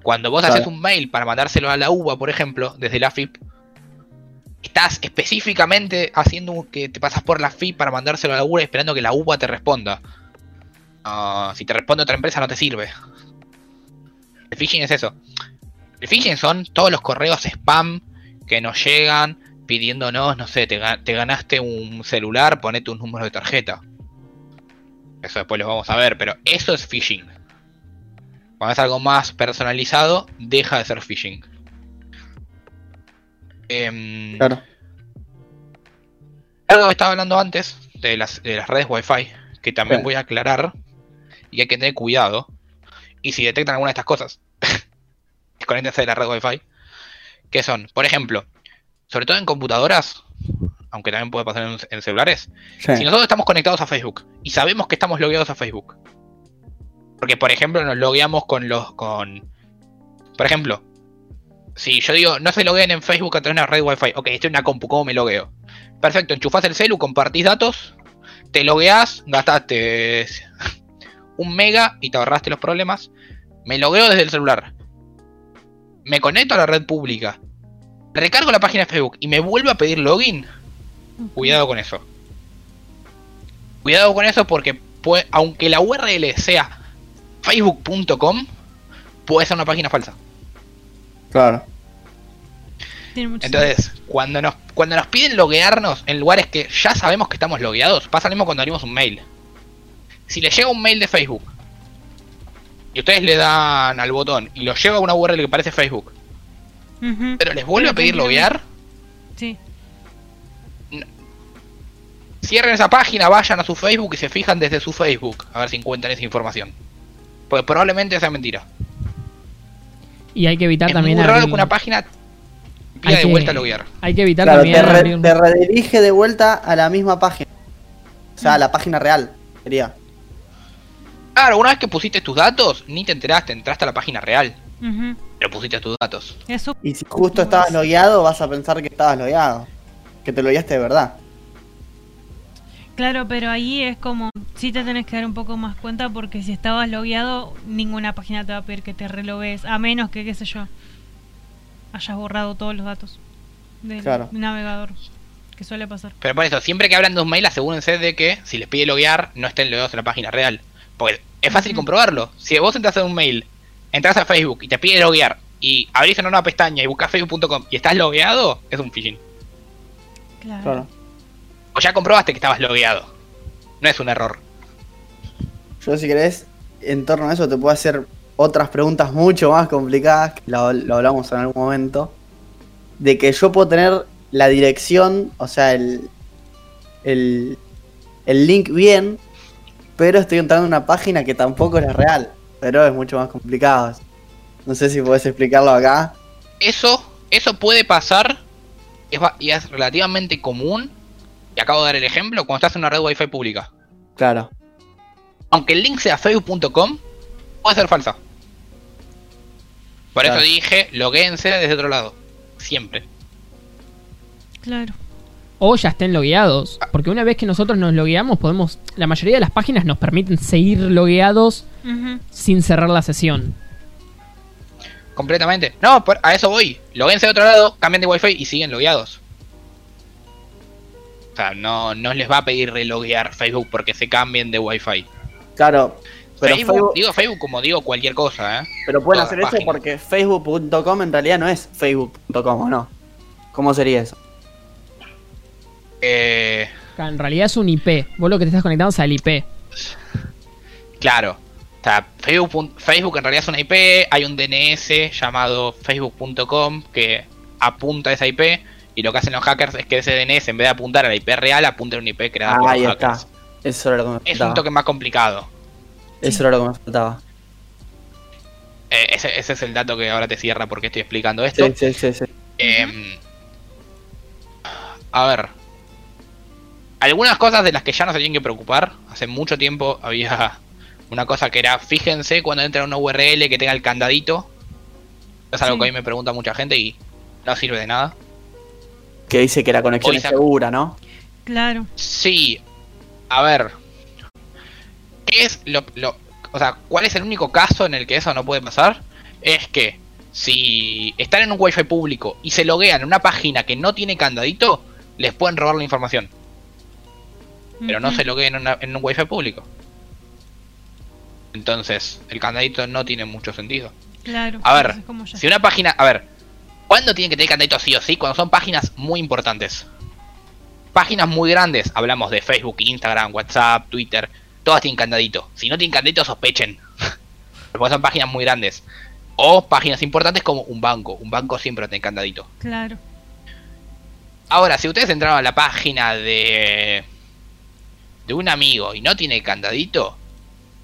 Cuando vos Claro. haces un mail para mandárselo a la UBA, por ejemplo, desde la FIP, estás específicamente haciendo que te pasas por la FIP para mandárselo a la UBA esperando que la UBA te responda. Si te responde otra empresa no te sirve. El phishing es eso. El phishing son todos los correos spam que nos llegan pidiéndonos, no sé, te, te ganaste un celular, ponete un número de tarjeta. Eso después lo vamos a ver, pero eso es phishing. Cuando es algo más personalizado, deja de ser phishing. Em, Claro. algo que estaba hablando antes de las, de las redes Wi-Fi, que también Sí. voy a aclarar y hay que tener cuidado. Y si detectan alguna de estas cosas, desconéctense de la red Wi-Fi. Que son, por ejemplo, sobre todo en computadoras, aunque también puede pasar en, en celulares, Sí. si nosotros estamos conectados a Facebook y sabemos que estamos logueados a Facebook, porque por ejemplo nos logueamos con los. con. Por ejemplo, si yo digo, no se logueen en Facebook a través de una red Wi-Fi, ok, estoy en una compu, ¿cómo me logueo? Perfecto, enchufás el celu, compartís datos, te logueás, gastaste un mega y te ahorraste los problemas. Me logueo desde el celular. Me conecto a la red pública. Recargo la página de Facebook y me vuelve a pedir login. Cuidado con eso. Cuidado con eso porque puede- aunque la URL sea facebook.com, puede ser una página falsa. Claro. Entonces, cuando nos, cuando nos piden loguearnos en lugares que ya sabemos que estamos logueados, pasa lo mismo cuando abrimos un mail. Si le llega un mail de Facebook y ustedes le dan al botón y lo lleva a una URL que parece Facebook, pero les vuelve a pedir loguear, Sí. Cierren esa página, vayan a su Facebook y se fijan desde su Facebook a ver si encuentran esa información. Porque probablemente sea mentira. Y hay que evitar es también muy raro abrir- que una página hay pida de que- vuelta a loguear. Hay que evitar Claro, también te, re- abrir- te redirige de vuelta a la misma página. O sea, a la página real, sería. Claro, una vez que pusiste tus datos, ni te enteraste, entraste a la página real, pero pusiste tus datos. Eso. Y si justo estabas logueado, vas a pensar que estabas logueado. Que te logueaste de verdad. Claro, pero ahí es como, sí te tenés que dar un poco más cuenta porque si estabas logueado, ninguna página te va a pedir que te relogues, a menos que, qué sé yo, hayas borrado todos los datos del Claro. navegador, que suele pasar. Pero por eso, siempre que hablan de un mail, asegúrense de que si les pide loguear, no estén logueados en la página real. Porque es fácil comprobarlo. Si vos entras en un mail, entras a Facebook y te pide loguear, y abrís en una nueva pestaña y buscas facebook.com y estás logueado, es un phishing. Claro. Claro. O ya comprobaste que estabas logueado. No es un error. Yo si querés, en torno a eso te puedo hacer otras preguntas mucho más complicadas, que lo, lo hablamos en algún momento, de que yo puedo tener la dirección, o sea, el, el, el link bien, pero estoy entrando a una página que tampoco es real, pero es mucho más complicado. No sé si podés explicarlo acá. Eso, eso puede pasar es y es relativamente común. Y acabo de dar el ejemplo cuando estás en una red wifi pública. Claro, Aunque el link sea facebook.com, puede ser falsa. Por Claro. eso dije, logueense desde otro lado. Siempre. Claro. O ya estén logueados. Porque una vez que nosotros nos logueamos, podemos. La mayoría de las páginas nos permiten seguir logueados sin cerrar la sesión. Completamente. No, por- a eso voy. Logueense de otro lado, cambian de wifi y siguen logueados. O sea, no, no les va a pedir reloguear Facebook porque se cambien de wifi. claro. Pero, Facebook, Facebook- digo Facebook como digo cualquier cosa, ¿eh? pero pueden todas hacer eso páginas. porque facebook.com en realidad no es facebook.com, ¿o no? ¿Cómo sería eso? Eh, En realidad es un IP. Vos lo que te estás conectando es al IP. claro. O sea, Facebook, Facebook en realidad es una IP, hay un DNS llamado facebook.com que apunta a esa IP y lo que hacen los hackers es que ese DNS en vez de apuntar a la IP real apunta a una IP creada por Ah, ahí los está. hackers. Eso era lo que me Es un faltaba. toque más complicado. Eso era lo que me faltaba. Eh, ese, ese es el dato que ahora te cierra porque estoy explicando esto. Sí, sí, sí, sí. Em, a ver. Algunas cosas de las que ya no se tienen que preocupar. Hace mucho tiempo había una cosa que era, fíjense cuando entra una URL que tenga el candadito. Es algo Sí. que a mí me pregunta mucha gente y no sirve de nada. Que dice que la conexión es se- segura, ¿no? Claro. Sí. A ver. ¿Qué es lo, lo- O sea, ¿cuál es el único caso en el que eso no puede pasar? Es que si están en un wifi público y se loguean en una página que no tiene candadito, les pueden robar la información. Pero no se logueen en, una- en un wifi público. Entonces, el candadito no tiene mucho sentido. Claro. A ver, entonces como ya si una página. A ver, ¿cuándo tienen que tener candadito sí o sí? Cuando son páginas muy importantes. Páginas muy grandes, hablamos de Facebook, Instagram, WhatsApp, Twitter, todas tienen candadito. Si no tienen candadito, sospechen. Porque son páginas muy grandes. O páginas importantes como un banco. Un banco siempre tiene candadito. Claro. Ahora, si ustedes entraron a la página de. de un amigo y no tiene candadito,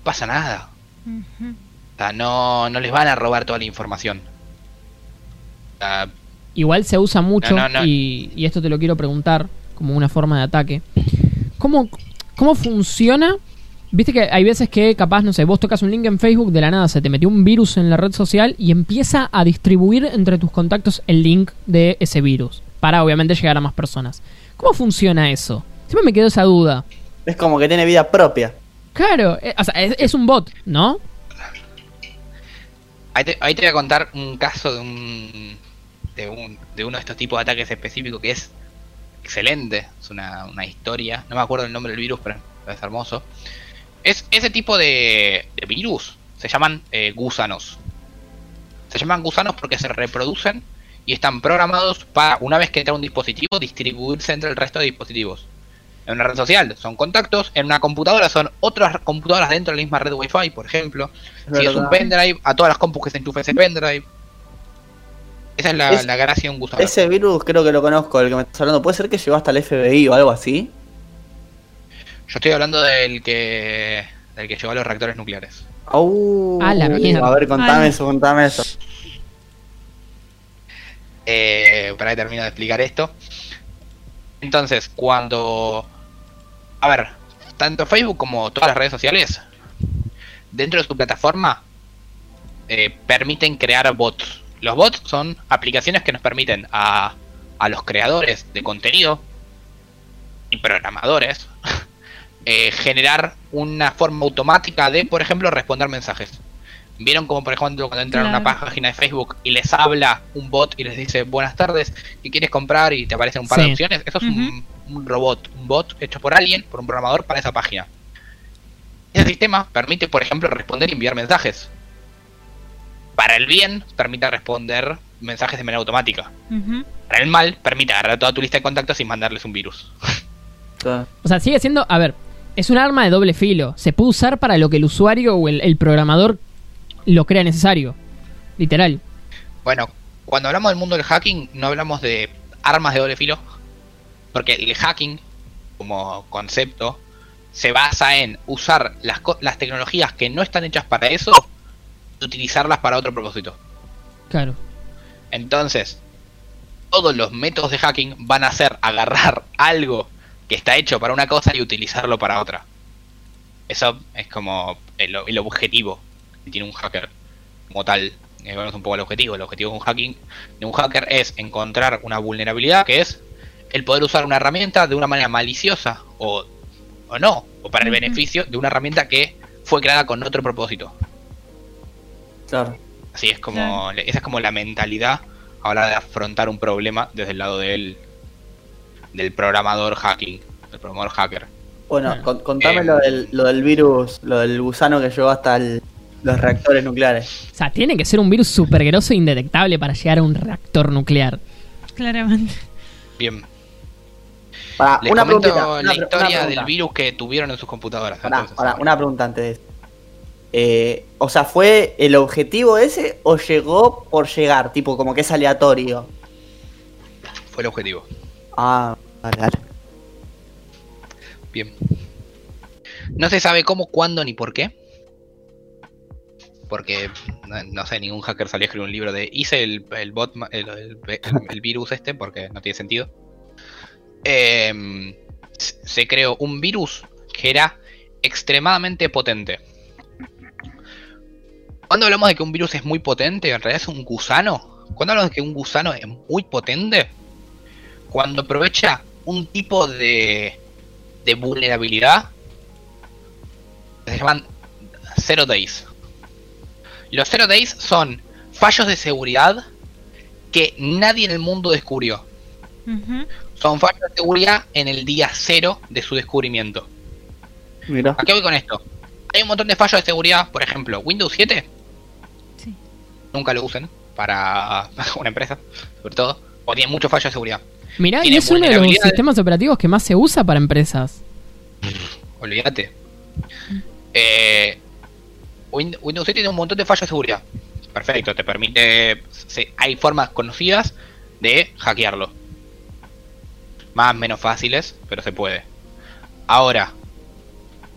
pasa nada. O sea, no, no les van a robar toda la información. Sea, Igual se usa mucho, No, no, no. Y, y esto te lo quiero preguntar como una forma de ataque. ¿Cómo, ¿Cómo funciona? Viste que hay veces que capaz, no sé, vos tocas un link en Facebook, de la nada se te metió un virus en la red social y empieza a distribuir entre tus contactos el link de ese virus. Para obviamente llegar a más personas. ¿Cómo funciona eso? Siempre me quedó esa duda. Es como que tiene vida propia. Claro, eh, o sea, es, es un bot, ¿no? Ahí te, ahí te voy a contar un caso de un, de un de uno de estos tipos de ataques específicos que es excelente. Es una, una historia. No me acuerdo el nombre del virus, pero es hermoso. Es ese tipo de, de virus. Se llaman eh, gusanos. Se llaman gusanos porque se reproducen y están programados para, una vez que entra un dispositivo, distribuirse entre el resto de dispositivos. En una red social son contactos, en una computadora son otras computadoras dentro de la misma red Wi-Fi, por ejemplo. Si es un pendrive, a todas las compus que se enchufe ese pendrive. Esa es la, Es- la gracia de un gusano. Ese virus creo que lo conozco, el que me estás hablando. ¿Puede ser que llegó hasta el FBI o algo así? Yo estoy hablando del que del que llegó a los reactores nucleares. Au, A la mierda. A ver, contame Ay. eso, contame eso. Eh, para que termino de explicar esto. Entonces, cuando... A ver, tanto Facebook como todas las redes sociales, dentro de su plataforma, eh, permiten crear bots. Los bots son aplicaciones que nos permiten a, a los creadores de contenido y programadores eh, generar una forma automática de, por ejemplo, responder mensajes. ¿Vieron como, por ejemplo, cuando entran a una página de Facebook y les habla un bot y les dice buenas tardes, ¿qué quieres comprar? Y te aparecen un par Sí. de opciones. Eso es un, un robot, un bot hecho por alguien, por un programador para esa página. Ese sistema permite, por ejemplo, responder y enviar mensajes. Para el bien, permite responder mensajes de manera automática. Para el mal, permite agarrar toda tu lista de contactos y mandarles un virus. O sea, sigue siendo. A ver, es un arma de doble filo. Se puede usar para lo que el usuario o el, el programador lo crea necesario. Literal. Bueno, cuando hablamos del mundo del hacking, no hablamos de armas de doble filo, porque el hacking, como concepto, se basa en usar las, co- las tecnologías que no están hechas para eso utilizarlas para otro propósito. Claro. Entonces, todos los métodos de hacking van a ser agarrar algo que está hecho para una cosa y utilizarlo para otra. Eso es como el, el objetivo que tiene un hacker como tal. Vamos un poco al objetivo. El objetivo de un hacking de un hacker es encontrar una vulnerabilidad que es el poder usar una herramienta de una manera maliciosa o, o no, o para el beneficio de una herramienta que fue creada con otro propósito. Claro. Así es como, Claro. esa es como la mentalidad a la hora de afrontar un problema desde el lado del, del programador hacking, del programador hacker. Bueno, Bueno. con- contame Eh, lo, del, lo del virus, lo del gusano que llegó hasta el- los reactores nucleares. O sea, tiene que ser un virus super grosso e indetectable para llegar a un reactor nuclear. Claramente. Bien, Para, les una comento preguntita. la una pre- una historia del virus que tuvieron en sus computadoras. Ahora. una pregunta antes de eso. Eh, o sea, ¿fue el objetivo ese o llegó por llegar? Tipo, como que es aleatorio. Fue el objetivo. Ah, vale, vale. Bien. No se sabe cómo, cuándo ni por qué. Porque, no, no sé, ningún hacker salió a escribir un libro de hice el, el bot, el, el- el- el virus este, porque no tiene sentido. Em, se creó un virus que era extremadamente potente. Cuando hablamos de que un virus es muy potente, en realidad es un gusano. Cuando hablamos de que un gusano es muy potente, cuando aprovecha un tipo de, de vulnerabilidad, se llaman Zero Days. Los Zero Days son fallos de seguridad que nadie en el mundo descubrió. Son fallos de seguridad en el día cero de su descubrimiento. Mira. ¿A qué voy con esto? Hay un montón de fallos de seguridad, por ejemplo, Windows 7, Sí. Nunca lo usen para una empresa, sobre todo, o tiene muchos fallos de seguridad. Mirá, y es uno de los sistemas operativos que más se usa para empresas. Olvídate. Eh, Win- Windows 7 tiene un montón de fallos de seguridad. Perfecto, te permite. hay formas conocidas de hackearlo. Más menos fáciles, pero se puede. Ahora,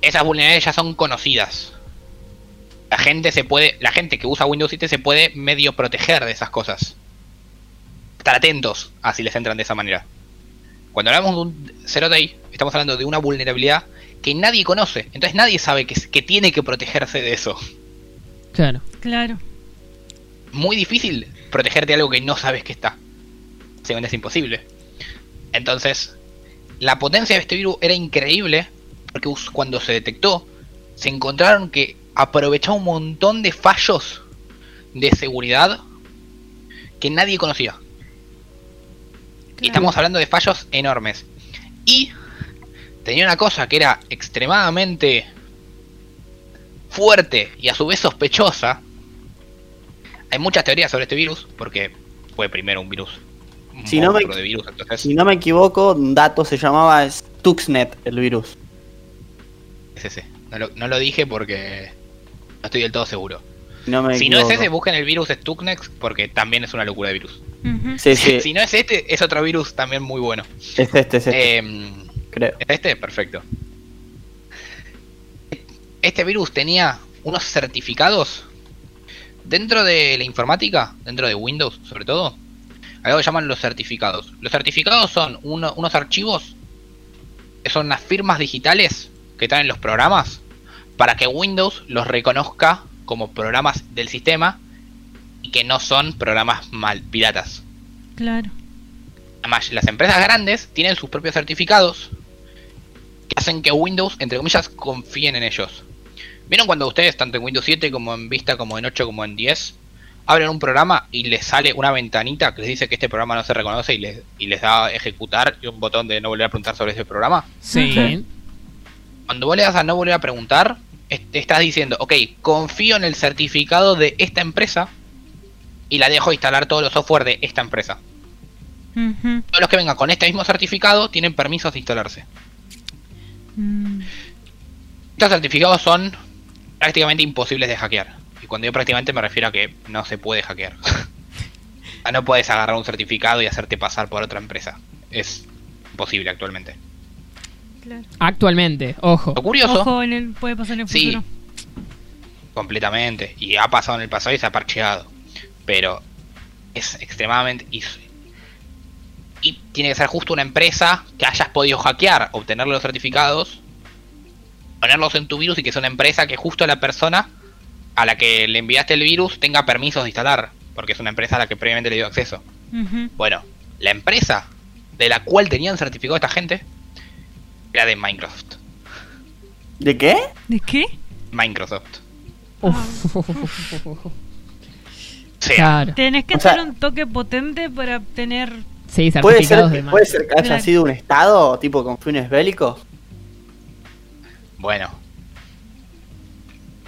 esas vulnerabilidades ya son conocidas. La gente se puede. La gente que usa Windows 7 se puede medio proteger de esas cosas. Estar atentos a si les entran de esa manera. Cuando hablamos de un Zero Day, estamos hablando de una vulnerabilidad que nadie conoce. Entonces nadie sabe que, que tiene que protegerse de eso. Claro. Claro. Muy difícil protegerte de algo que no sabes que está. Según es imposible. Entonces, la potencia de este virus era increíble. Porque cuando se detectó, se encontraron que aprovechaba un montón de fallos de seguridad que nadie conocía. Y estamos hablando de fallos enormes. Y tenía una cosa que era extremadamente fuerte y a su vez sospechosa. Hay muchas teorías sobre este virus, porque fue primero un virus. Un Si no me- de virus, entonces Si no me equivoco, un dato se llamaba Stuxnet, el virus. es ese. No lo, no lo dije porque no estoy del todo seguro. Si no me Si no es ese, busquen el virus Stuxnet porque también es una locura de virus. Ujú. Sí, sí, si no es este, es otro virus también muy bueno. es este, es este, Em, creo. ¿Es este? Perfecto. Este virus tenía unos certificados dentro de la informática, dentro de Windows sobre todo. Algo que llaman los certificados. Los certificados son uno- unos archivos que son unas firmas digitales que están en los programas para que Windows los reconozca como programas del sistema y que no son programas mal piratas. Claro. Además, las empresas grandes tienen sus propios certificados que hacen que Windows, entre comillas, confíen en ellos. ¿Vieron cuando ustedes, tanto en Windows 7 como en Vista, como en 8, como en 10, abren un programa y les sale una ventanita que les dice que este programa no se reconoce y les, y les da a ejecutar y un botón de no volver a preguntar sobre ese programa? Sí. Cuando vos le das a no volver a preguntar, estás diciendo, ok, confío en el certificado de esta empresa y la dejo instalar todos los software de esta empresa. Todos los que vengan con este mismo certificado tienen permisos de instalarse. Mm, Estos certificados son prácticamente imposibles de hackear. Y cuando digo prácticamente me refiero a que no se puede hackear. No puedes agarrar un certificado y hacerte pasar por otra empresa. Es imposible actualmente. Claro. Actualmente, ojo. Lo curioso, Ojo, en el, puede pasar en el Sí. futuro. completamente, y ha pasado en el pasado y se ha parcheado. Pero es extremadamente... Y, y tiene que ser justo una empresa que hayas podido hackear, obtener los certificados, ponerlos en tu virus y que sea una empresa que justo la persona a la que le enviaste el virus tenga permisos de instalar, porque es una empresa a la que previamente le dio acceso. Bueno, la empresa de la cual tenían certificado esta gente era de Microsoft. ¿De qué? ¿De qué? Microsoft. Uf. O sea, Claro. Tenés que O sea- hacer un toque potente para obtener. Sí, ¿Puede ser, de puede ser que haya Claro. sido un estado, tipo con fines bélicos? bueno,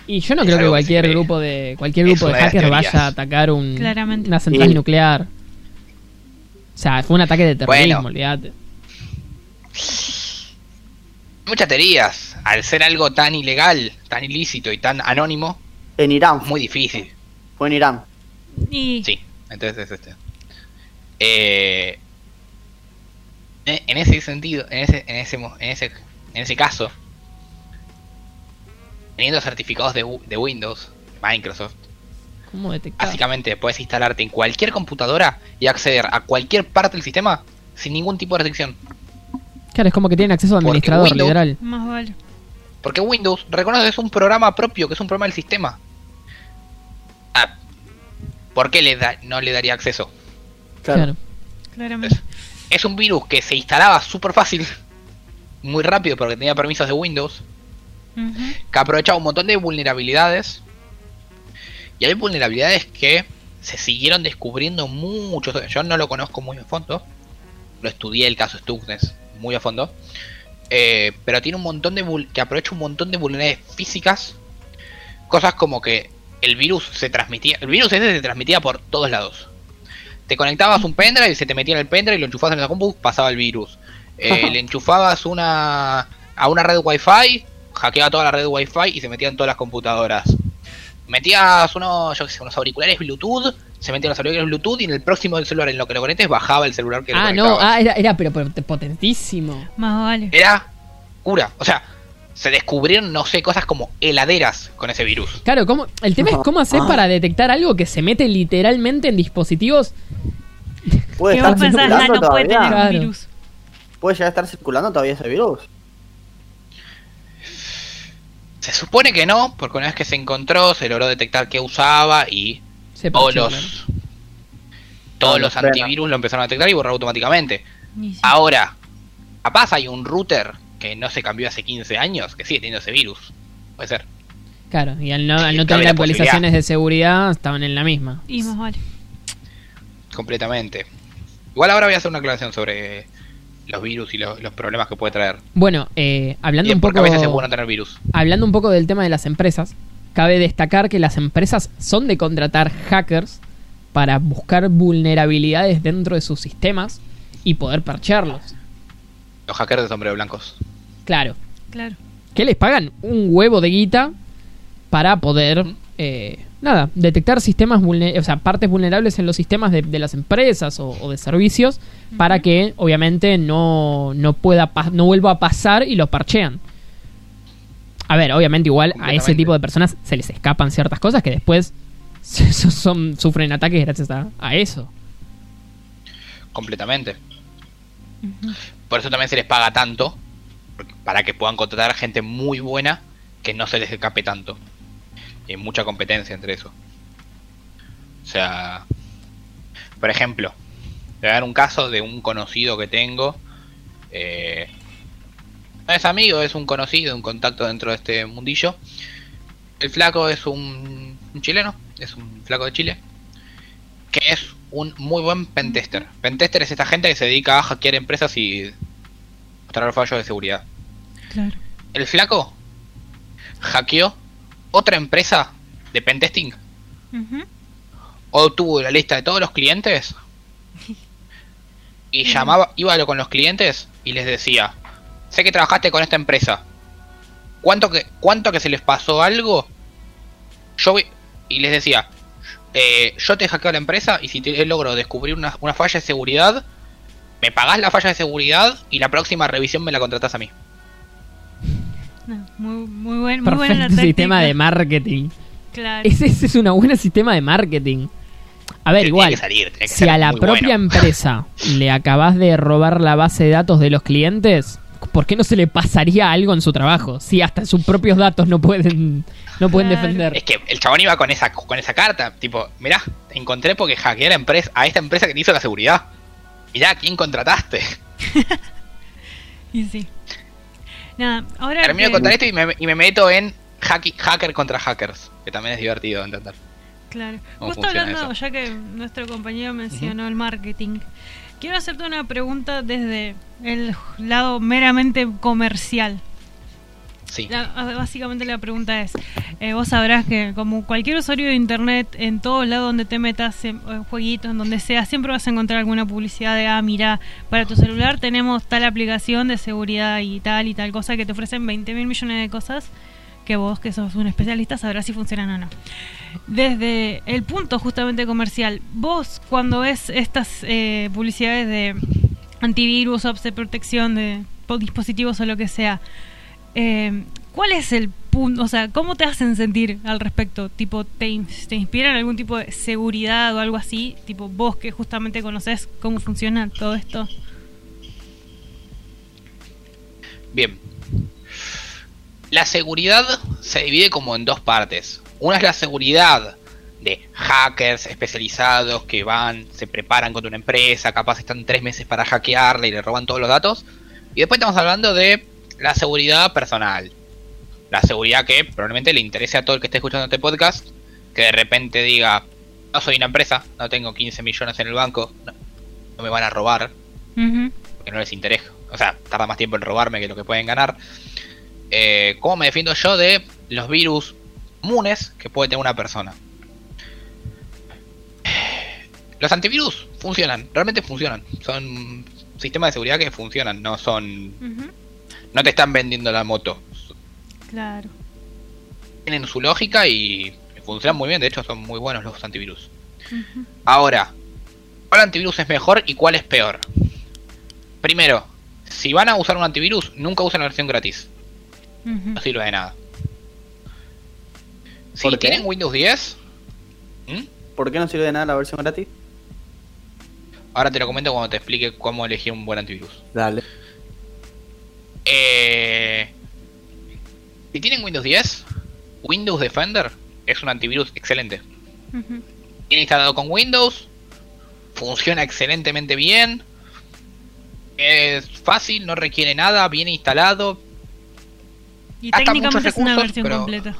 Y yo no Es creo que cualquier grupo de cualquier grupo de hackers vaya a atacar un, Claramente. una central Sí. nuclear. O sea, fue un ataque de terrorismo, Bueno. olvídate. Muchas teorías. Al ser algo tan ilegal, tan ilícito y tan anónimo, En Irán. muy difícil. Fue en Irán. Y Sí, entonces es este. Eh, en en ese sentido, en ese, en ese, mo- en ese, en ese caso, teniendo certificados de, Wi- de Windows, Microsoft, ¿Cómo detectar? básicamente puedes instalarte en cualquier computadora y acceder a cualquier parte del sistema sin ningún tipo de restricción. Claro, es como que tienen acceso a administrador, Windows- literal. más vale. Porque Windows reconoce que es un programa propio, que es un programa del sistema. Ah, ¿Por qué le da, no le daría acceso? Claro. Claro. Claramente. Es un virus que se instalaba súper fácil, muy rápido porque tenía permisos de Windows, que aprovechaba un montón de vulnerabilidades. Y hay vulnerabilidades que se siguieron descubriendo mucho. Yo no lo conozco muy a fondo. Lo estudié el caso Stuxnet muy a fondo. Eh, pero tiene un montón de que aprovecha un montón de vulnerabilidades físicas. Cosas como que el virus se transmitía. El virus ese se transmitía por todos lados. Te conectabas un pendrive y se te metía en el pendrive y lo enchufabas en la compu, pasaba el virus. Eh, le enchufabas una a una red wifi, hackeaba toda la red wifi y se metía en todas las computadoras. Metías unos, yo qué sé, unos auriculares Bluetooth, se metían los auriculares Bluetooth y en el próximo del celular en lo que lo conectes bajaba el celular que lo Ah, no, conectabas. ah, era, era pero, pero potentísimo. Más vale. Era cura. O sea, se descubrieron, no sé, cosas como heladeras con ese virus. Claro, ¿cómo, el tema es cómo hacer Ah. para detectar algo que se mete literalmente en dispositivos. ¿Puede ¿Qué estar circulando no puede todavía? tener Claro. un virus. ¿Puede llegar a estar circulando todavía ese virus? Se supone que no, porque una vez que se encontró, se logró detectar qué usaba y Se todos los, todos los antivirus lo empezaron a detectar y borrar automáticamente. Sí. Ahora, capaz hay un router que no se cambió hace 15 años que sigue teniendo ese virus. Puede ser. Claro, y al no, al no tener actualizaciones de seguridad, estaban en la misma. Y más vale. Completamente. Igual ahora voy a hacer una aclaración sobre los virus y los, los problemas que puede traer. Bueno, eh, hablando Y un poco. a veces es bueno tener virus. hablando un poco del tema de las empresas, cabe destacar que las empresas son de contratar hackers para buscar vulnerabilidades dentro de sus sistemas y poder parchearlos. Los hackers de sombrero blancos. Claro, Claro. que les pagan un huevo de guita para poder, eh, nada, detectar sistemas, vulne- o sea, partes vulnerables en los sistemas de, de las empresas o, o de servicios para que, obviamente, no, no pueda, pa- no vuelva a pasar y los parchean. A ver, obviamente igual a ese tipo de personas se les escapan ciertas cosas que después son, sufren ataques gracias a, a eso. Completamente. Por eso también se les paga tanto. Para que puedan contratar gente muy buena que no se les escape tanto. Y hay mucha competencia entre eso. O sea, por ejemplo, te voy a dar un caso de un conocido que tengo. eh, No es amigo, es un conocido, un contacto dentro de este mundillo. El flaco es un, un chileno, es un flaco de Chile, que es un muy buen pentester. Pentester es esta gente que se dedica a hackear empresas y mostrar fallos de seguridad. Claro. El flaco hackeó otra empresa de pentesting, obtuvo la lista de todos los clientes y llamaba, iba con los clientes y les decía, sé que trabajaste con esta empresa, ¿cuánto que, cuánto que se les pasó algo? Yo voy, y les decía, eh, yo te hackeo la empresa y si te logro descubrir una, una falla de seguridad, me pagás la falla de seguridad y la próxima revisión me la contratás a mí. No, muy, muy, buen, muy buena la Perfecto sistema de marketing. Claro. Ese, ese es un buen sistema de marketing. A ver, Pero igual, Tiene que salir, tiene que si a la propia bueno. empresa le acabas de robar la base de datos de los clientes, ¿por qué no se le pasaría algo en su trabajo? Si hasta sus propios datos no pueden, no pueden Claro. defender. Es que el chabón iba con esa con esa carta, tipo, mirá, te encontré porque hackeé a la empresa, a esta empresa que te hizo la seguridad. Mirá, ¿a quién contrataste? Y sí. Nada, ahora. Termino de contar esto y me, y me meto en hacker contra hackers, que también es divertido de entender. Claro. ¿Cómo Justo hablando, eso? ya que nuestro compañero mencionó el marketing, quiero hacerte una pregunta desde el lado meramente comercial. La- básicamente la pregunta es, eh, vos sabrás que como cualquier usuario de internet, en todo lado donde te metas, en, en jueguitos, en donde sea, siempre vas a encontrar alguna publicidad de, ah, mira, para tu celular tenemos tal aplicación de seguridad y tal y tal cosa que te ofrecen 20 mil millones de cosas que vos, que sos un especialista, sabrás si funcionan o no. Desde el punto justamente comercial, vos cuando ves estas eh, publicidades de antivirus, apps de protección de po- dispositivos o lo que sea, eh, ¿cuál es el punto? O sea, ¿cómo te hacen sentir al respecto? Tipo, ¿te, ¿te inspiran algún tipo de seguridad o algo así? Tipo, vos que justamente conoces cómo funciona todo esto. Bien. La seguridad se divide como en dos partes. Una es la seguridad de hackers especializados que van, se preparan contra una empresa, capaz están tres meses para hackearla y le roban todos los datos. Y después estamos hablando de la seguridad personal. La seguridad que probablemente le interese a todo el que esté escuchando este podcast, que de repente diga, no soy una empresa, no tengo 15 millones en el banco, no, no me van a robar, Ujú. porque no les interesa. O sea, tarda más tiempo en robarme que lo que pueden ganar. Eh, ¿Cómo me defiendo yo de los virus comunes que puede tener una persona? Los antivirus funcionan, realmente funcionan. Son sistemas de seguridad que funcionan, no son. No te están vendiendo la moto. Claro. Tienen su lógica y funcionan muy bien, de hecho son muy buenos los antivirus. Ahora, ¿cuál antivirus es mejor y cuál es peor? Primero, si van a usar un antivirus, nunca usen la versión gratis. Ujú. No sirve de nada. Si ¿Por qué? tienen Windows 10, ¿Mm? ¿Por qué no sirve de nada la versión gratis? ahora te lo comento cuando te explique cómo elegir un buen antivirus. Dale. Eh, si tienen Windows 10, Windows Defender es un antivirus excelente. Ujú. Viene instalado con Windows, funciona excelentemente bien, es fácil, no requiere nada, viene instalado, Y técnicamente muchos es una recursos, versión completa.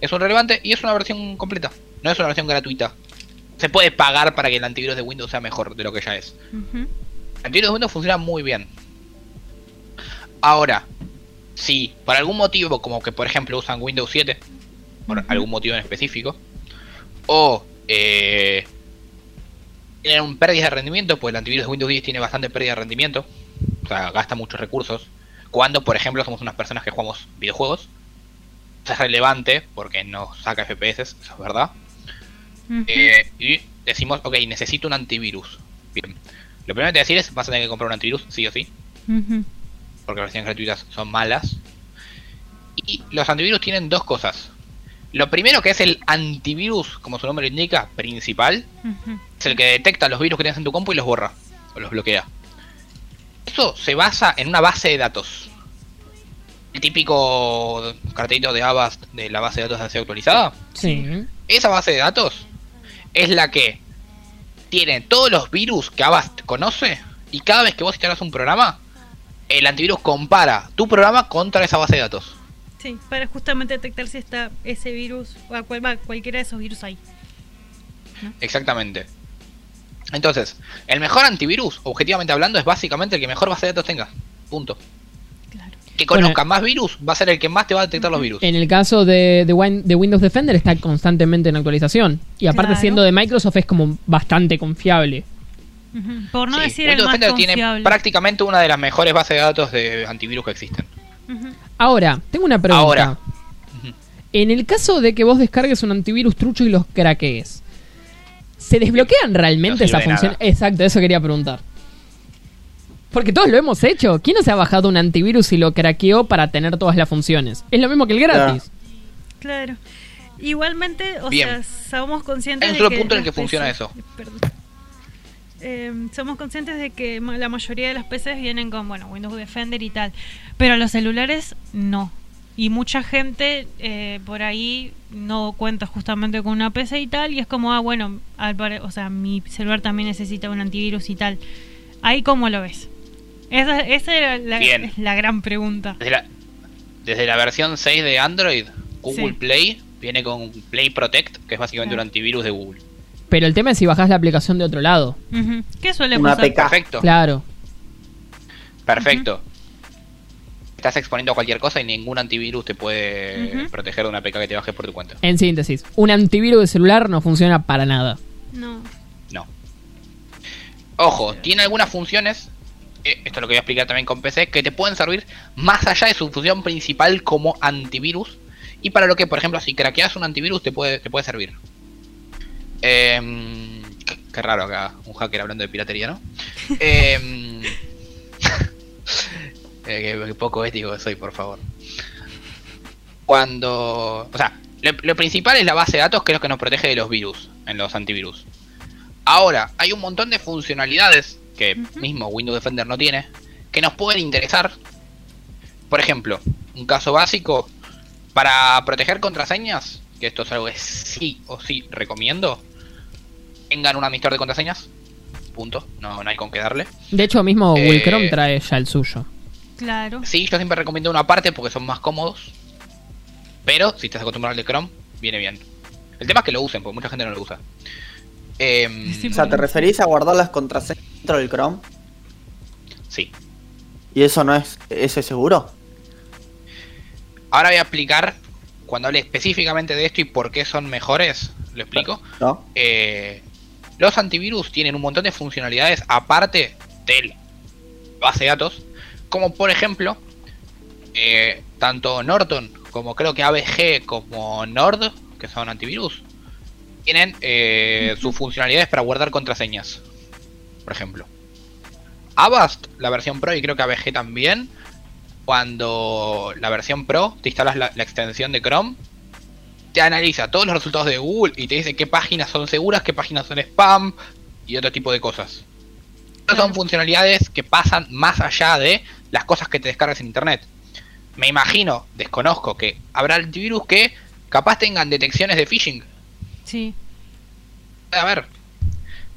es un relevante y es una versión completa, no es una versión gratuita. Se puede pagar para que el antivirus de Windows sea mejor de lo que ya es. El antivirus de Windows funciona muy bien. Ahora, si por algún motivo, como que por ejemplo usan Windows 7, por algún motivo en específico, o eh, tienen un pérdida de rendimiento, pues el antivirus de Windows 10 tiene bastante pérdida de rendimiento, o sea, gasta muchos recursos. Cuando, por ejemplo, somos unas personas que jugamos videojuegos, eso es relevante porque nos saca FPS, eso es verdad. Eh, y decimos, ok, necesito un antivirus. Bien. Lo primero que te decir es, vas a tener que comprar un antivirus, sí o sí. Porque las versiones gratuitas son malas. Y los antivirus tienen dos cosas. Lo primero que es el antivirus, como su nombre lo indica, principal, es el que detecta los virus que tienes en tu compu y los borra, o los bloquea. Eso se basa en una base de datos. El típico cartelito de Avast de la base de datos así actualizada. Sí. Esa base de datos es la que tiene todos los virus que Avast conoce y cada vez que vos instalas un programa, el antivirus compara tu programa contra esa base de datos. Sí, para justamente detectar si está ese virus o a cual, va, cualquiera de esos virus ahí. Exactamente. Entonces, el mejor antivirus, objetivamente hablando, es básicamente el que mejor base de datos tenga. Punto. Claro. Que conozca más virus va a ser el que más te va a detectar los virus. En el caso de, de, Win- de Windows Defender está constantemente en actualización. Y aparte Claro. siendo de Microsoft es como bastante confiable. Por no Sí, decir el Windows más Defender tiene confiable. prácticamente una de las mejores bases de datos de antivirus que existen. Ahora, tengo una pregunta. Ahora. En el caso de que vos descargues un antivirus trucho y los craquees, ¿se desbloquean realmente No esa función? nada. Exacto, eso quería preguntar. Porque todos lo hemos hecho. ¿Quién no se ha bajado un antivirus y lo craqueó para tener todas las funciones? Es lo mismo que el gratis. Claro. Igualmente, o Bien. sea, somos conscientes Hay un de que punto en el que funciona eso. Perdón. Eh, somos conscientes de que la mayoría de las PCs vienen con, bueno, Windows Defender y tal. Pero los celulares no. Y mucha gente eh, por ahí no cuenta justamente con una PC y tal. Y es como, ah, bueno, al o sea, mi celular también necesita un antivirus y tal. Ahí, ¿cómo lo ves? Esa, esa era la, es la gran pregunta. Desde la, desde la versión 6 de Android, Google Sí. Play viene con Play Protect, que es básicamente Claro. un antivirus de Google. Pero el tema es si bajás la aplicación de otro lado. ¿Qué suele Una pasar? PK. Perfecto. Claro. Perfecto. Estás exponiendo a cualquier cosa y ningún antivirus te puede proteger de una PK que te bajes por tu cuenta. En síntesis, un antivirus de celular no funciona para nada. No. No. Ojo, tiene algunas funciones, esto es lo que voy a explicar también con PC, que te pueden servir más allá de su función principal como antivirus. Y para lo que, por ejemplo, si craqueas un antivirus te puede, te puede servir. Em, qué, qué raro acá, un hacker hablando de piratería, ¿no? Em, eh, qué, poco ético soy, por favor. Cuando... O sea, lo, lo principal es la base de datos que es lo que nos protege de los virus en los antivirus. Ahora, hay un montón de funcionalidades que mismo Windows Defender no tiene que nos pueden interesar. Por ejemplo, un caso básico para proteger contraseñas, que esto es algo que sí o sí recomiendo. Tengan un administrador de contraseñas. Punto. No, no hay con qué darle. De hecho, mismo Google Eh, Chrome trae ya el suyo. Claro. Sí, yo siempre recomiendo una parte porque son más cómodos. Pero si estás acostumbrado al de Chrome, viene bien. El tema es que lo usen, porque mucha gente no lo usa. Em, Sí. O sea, ¿te referís a guardar las contraseñas dentro del Chrome? sí. ¿Y eso no es, eso es seguro? Ahora voy a explicar, cuando hable específicamente de esto y por qué son mejores, lo explico. ¿No? Eh, los antivirus tienen un montón de funcionalidades aparte del base de datos, como por ejemplo, eh, tanto Norton como creo que ABG como Nord, que son antivirus, tienen eh, sus funcionalidades para guardar contraseñas, por ejemplo. Avast, la versión Pro y creo que ABG también, cuando la versión Pro te instalas la, la extensión de Chrome, te analiza todos los resultados de Google y te dice qué páginas son seguras, qué páginas son spam y otro tipo de cosas. Estas son Claro. funcionalidades que pasan más allá de las cosas que te descargas en internet. Me imagino, desconozco, que habrá antivirus que capaz tengan detecciones de phishing. Sí. A ver.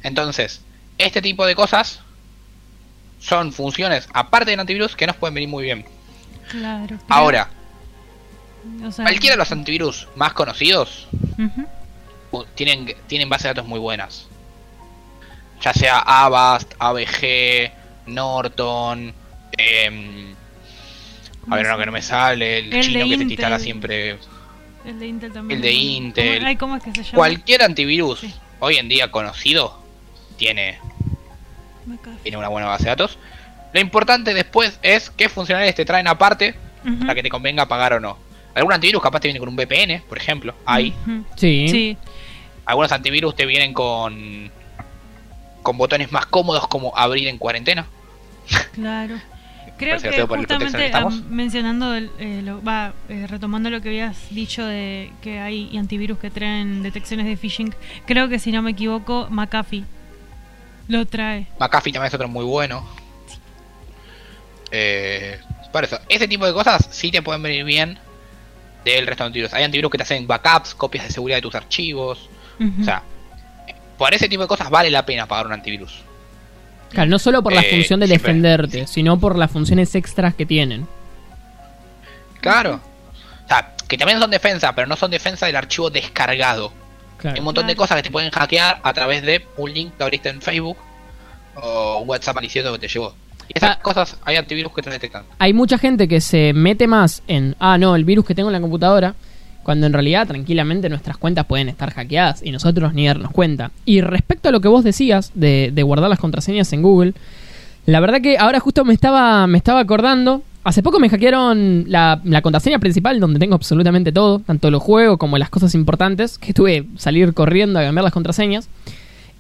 Entonces, este tipo de cosas son funciones, aparte del antivirus, que nos pueden venir muy bien. Claro. Ahora, o sea, cualquiera de los antivirus más conocidos ujú. u- tienen, tienen bases de datos muy buenas. Ya sea Avast, ABG, Norton, em, a ver, uno que no me sale, el, El chino que te instala siempre. El de Intel también. El de. Intel. ¿Cómo, ay, ¿cómo es que se llama? Cualquier antivirus Sí. hoy en día conocido tiene, tiene una buena base de datos. Lo importante después es qué funcionalidades te traen aparte para que te convenga pagar o no. Algún antivirus capaz te viene con un VPN, por ejemplo. Hay. Sí. Sí. Algunos antivirus te vienen con con botones más cómodos como abrir en cuarentena. Claro. Creo que justamente ah, mencionando, el, eh, lo- va, eh, retomando lo que habías dicho de que hay antivirus que traen detecciones de phishing, creo que si no me equivoco, McAfee lo trae. McAfee también es otro muy bueno. Eh, por eso, ese tipo de cosas sí te pueden venir bien del resto de antivirus. Hay antivirus que te hacen backups, copias de seguridad de tus archivos. O sea, por ese tipo de cosas vale la pena pagar un antivirus. Claro, no solo por la Eh, función de siempre- defenderte, sino por las funciones extras que tienen. Claro. O sea, que también son defensa, pero no son defensa del archivo descargado. Hay Claro. un montón de cosas que te pueden hackear a través de un link que abriste en Facebook o un WhatsApp malicioso que te llegó. Esas Ah. cosas hay antivirus que te detectan. Hay mucha gente que se mete más en, ah, no, el virus que tengo en la computadora, cuando en realidad tranquilamente nuestras cuentas pueden estar hackeadas y nosotros ni darnos cuenta. Y respecto a lo que vos decías de, de guardar las contraseñas en Google, la verdad que ahora justo me estaba, me estaba acordando, hace poco me hackearon la, la contraseña principal donde tengo absolutamente todo, tanto los juegos como las cosas importantes, que tuve que salir corriendo a cambiar las contraseñas.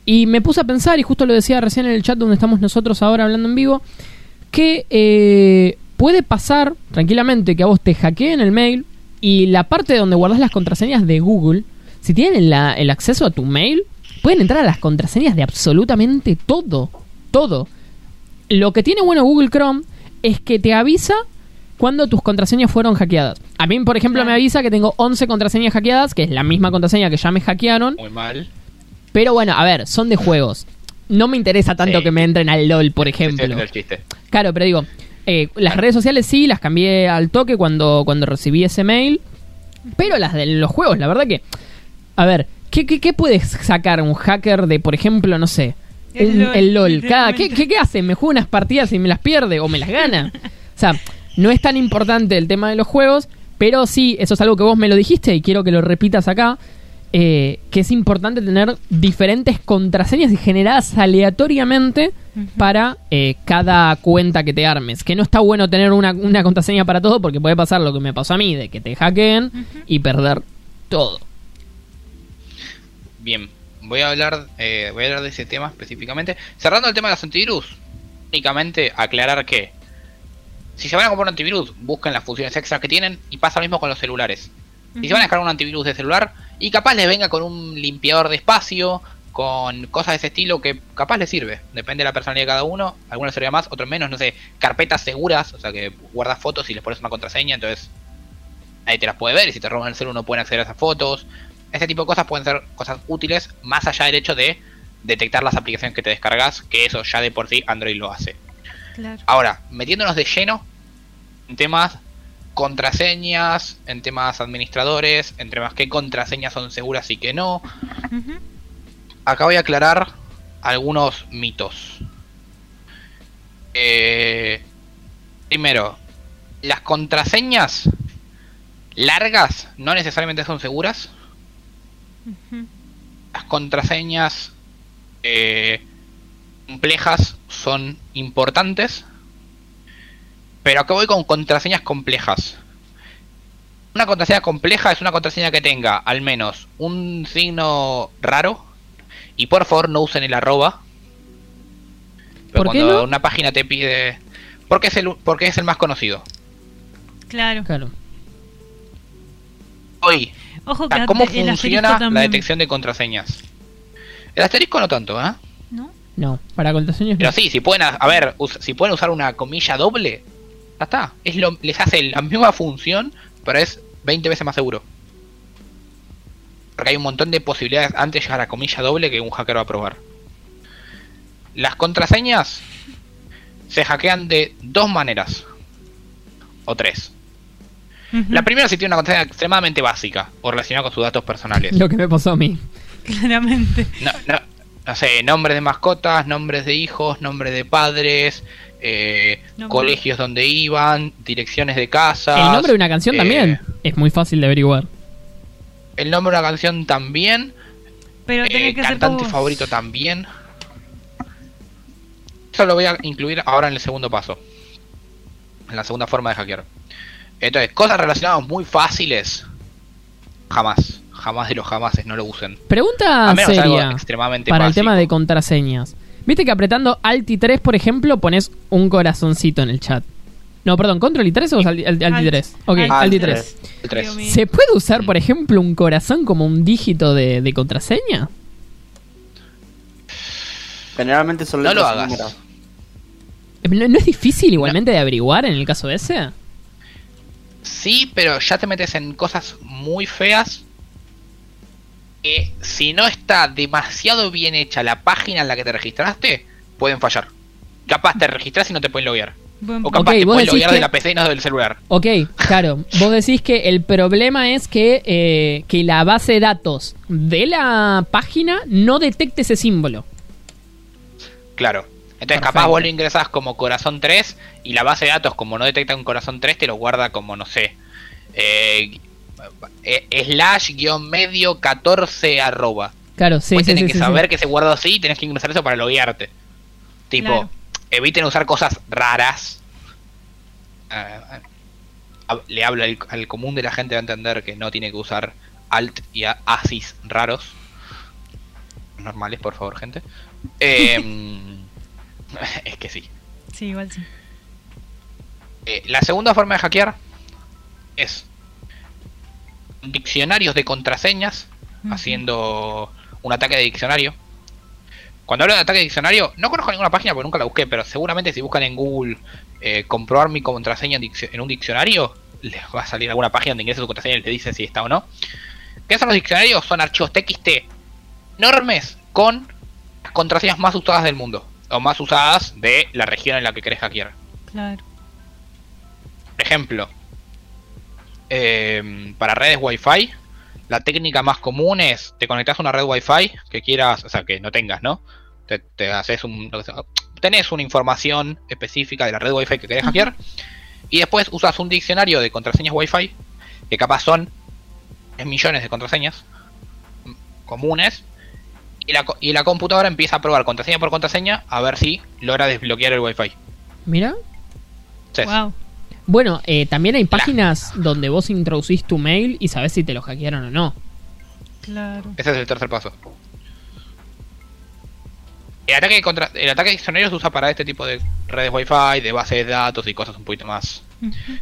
Y me puse a pensar, y justo lo decía recién en el chat donde estamos nosotros ahora hablando en vivo, que eh, puede pasar tranquilamente que a vos te hackeen el mail y la parte donde guardas las contraseñas de Google, si tienen la- el acceso a tu mail, pueden entrar a las contraseñas de absolutamente todo. Todo. Lo que tiene bueno Google Chrome es que te avisa cuando tus contraseñas fueron hackeadas. A mí, por ejemplo, me avisa que tengo 11 contraseñas hackeadas, que es la misma contraseña que ya me hackearon. Muy mal. Pero bueno, a ver, son de juegos. No me interesa tanto Sí. que me entren al LOL, por ejemplo. el chiste. Claro, pero digo, eh, las redes sociales sí, las cambié al toque cuando, cuando recibí ese mail. Pero las de los juegos, la verdad que. A ver, ¿qué, qué, qué puedes sacar un hacker de, por ejemplo, no sé, El LOL, el LOL? Cada, ¿qué, qué, qué hace? ¿Me juega unas partidas y me las pierde o me las gana? O sea, no es tan importante el tema de los juegos, pero sí, eso es algo que vos me lo dijiste y quiero que lo repitas acá. Eh, que es importante tener diferentes contraseñas y generadas aleatoriamente para eh, cada cuenta que te armes. Que no está bueno tener una, una contraseña para todo porque puede pasar lo que me pasó a mí, de que te hackeen y perder todo. Bien, voy a hablar, eh, voy a hablar de ese tema específicamente. Cerrando el tema de los antivirus, únicamente aclarar que si se van a comprar un antivirus, busquen las funciones extras que tienen y pasa lo mismo con los celulares. Si se van a descargar un antivirus de celular y capaz les venga con un limpiador de espacio, con cosas de ese estilo que capaz les sirve. Depende de la personalidad de cada uno. Algunos servirá más, otros menos. No sé, carpetas seguras, o sea que guardas fotos y les pones una contraseña, entonces ahí te las puede ver. Y si te roban el celular no pueden acceder a esas fotos. Este tipo de cosas pueden ser cosas útiles, más allá del hecho de detectar las aplicaciones que te descargas, que eso ya de por sí Android lo hace. Claro. Ahora, metiéndonos de lleno en temas contraseñas, en temas administradores, en temas qué contraseñas son seguras y qué no. Acá voy a aclarar algunos mitos. Eh, primero, las contraseñas largas no necesariamente son seguras. Las contraseñas eh, complejas son importantes. Pero acá voy con contraseñas complejas. Una contraseña compleja es una contraseña que tenga al menos un signo raro. Y por favor no usen el arroba. Pero ¿Por qué cuando no? una página te pide... Porque es el, porque es el más conocido. Claro. Claro. Hoy, Ojo que Ah, ¿Cómo funciona la detección de contraseñas? El asterisco no tanto, ¿eh? ¿No? No, para contraseñas Pero no. sí, si pueden, a, a ver, us- si pueden usar una comilla doble, ya está. Es lo, les hace la misma función, pero es 20 veces más seguro. Porque hay un montón de posibilidades antes de llegar a comilla doble que un hacker va a probar. Las contraseñas se hackean de dos maneras. O tres. La primera si tiene una contraseña extremadamente básica o relacionada con sus datos personales. Lo que me pasó a mí. Claramente. No, no, no sé, nombres de mascotas, nombres de hijos, nombres de padres, eh, colegios donde iban, direcciones de casa. El nombre de una canción eh, también es muy fácil de averiguar. El nombre de una canción también. Pero eh, que cantante favorito también. Eso lo voy a incluir ahora en el segundo paso. En la segunda forma de hackear. Entonces, cosas relacionadas muy fáciles. Jamás. Jamás de los jamases, no lo usen. Pregunta seria extremadamente para el tema de contraseñas. Viste que apretando Alt y 3, por ejemplo, pones un corazoncito en el chat. No, perdón, ¿Control y 3 o Alt, Alt- Alt y 3? Ok, Alt. Alt y Alt 3. El tres. Dios mío. ¿Se puede usar, por ejemplo, un corazón como un dígito de, de contraseña? Generalmente son No lo hagas. números. Eh, ¿No, no es difícil igualmente de averiguar en el caso ese? Sí, pero ya te metes en cosas muy feas. Que si no está demasiado bien hecha la página en la que te registraste, pueden fallar. Capaz te registras y no te pueden loguear. O capaz te pueden loguear que- de la PC y no del celular. Ok, claro. Vos decís que el problema es que, eh, que la base de datos de la página no detecte ese símbolo. Claro. Entonces, Perfecto. capaz vos lo ingresás como corazón 3 y la base de datos, como no detecta un corazón 3, te lo guarda como, no sé, eh, eh, slash guion medio 14 arroba. Claro, sí, Vos sí, tenés sí, que sí, saber sí. que se guarda así y tenés que ingresar eso para loguearte. Tipo, Claro. eviten usar cosas raras. Ah, ah, le hablo al, al común de la gente va a entender que no tiene que usar alt y asis raros. Normales, por favor, gente. Em, es que sí. Sí, igual sí. Eh, la segunda forma de hackear es diccionarios de contraseñas, haciendo un ataque de diccionario. Cuando hablo de ataque de diccionario, no conozco ninguna página porque nunca la busqué, pero seguramente si buscan en Google eh, comprobar mi contraseña en, un diccionario, les va a salir alguna página donde ingresa su contraseña y le dice si está o no. ¿Qué son los diccionarios? Son archivos TXT enormes con las contraseñas más usadas del mundo, o más usadas de la región en la que querés hackear. Claro. Por ejemplo, eh, para redes Wi-Fi, la técnica más común es te conectas a una red Wi-Fi que quieras, o sea, que no tengas, ¿no? Te, te haces un, tenés una información específica de la red Wi-Fi que querés Ujú. hackear y después usas un diccionario de contraseñas Wi-Fi que capaz son 3 millones de contraseñas mm, comunes y la, y la computadora empieza a probar contraseña por contraseña a ver si logra desbloquear el Wi-Fi. Mira. Entonces, Wow. Bueno, eh, también hay páginas donde vos introducís tu mail y sabés si te lo hackearon o no. Claro. Ese es el tercer paso. El ataque, contra, el ataque de diccionarios se usa para este tipo de redes Wi-Fi, de bases de datos y cosas un poquito más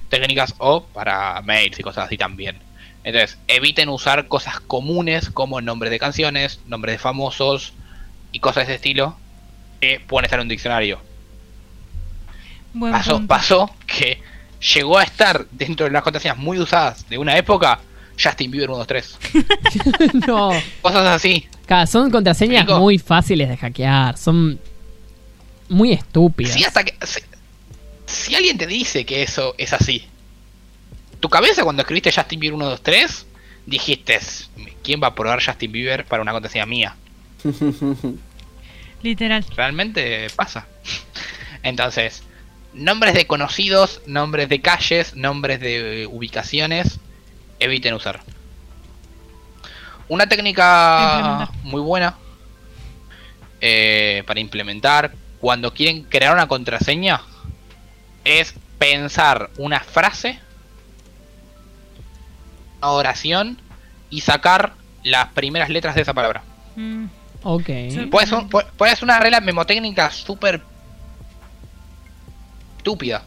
técnicas o para mails y cosas así también. Entonces, eviten usar cosas comunes como nombres de canciones, nombres de famosos y cosas de ese estilo que pueden estar en un diccionario. Buen Pasó, punto. pasó que llegó a estar dentro de las contraseñas muy usadas de una época Justin Bieber 123. no. Cosas así. Claro, son contraseñas muy fáciles de hackear. Son muy estúpidas. Sí, hasta que. Si, si alguien te dice que eso es así, tu cabeza cuando escribiste Justin Bieber 123, dijiste: ¿Quién va a probar Justin Bieber para una contraseña mía? Literal. Realmente pasa. Entonces, nombres de conocidos, nombres de calles, nombres de ubicaciones, eviten usar. Una técnica muy buena eh, para implementar cuando quieren crear una contraseña es pensar una frase, una oración y sacar las primeras letras de esa palabra. Mm. Ok. Sí. Puede ser, puede- puede ser una regla memotécnica súper estúpida.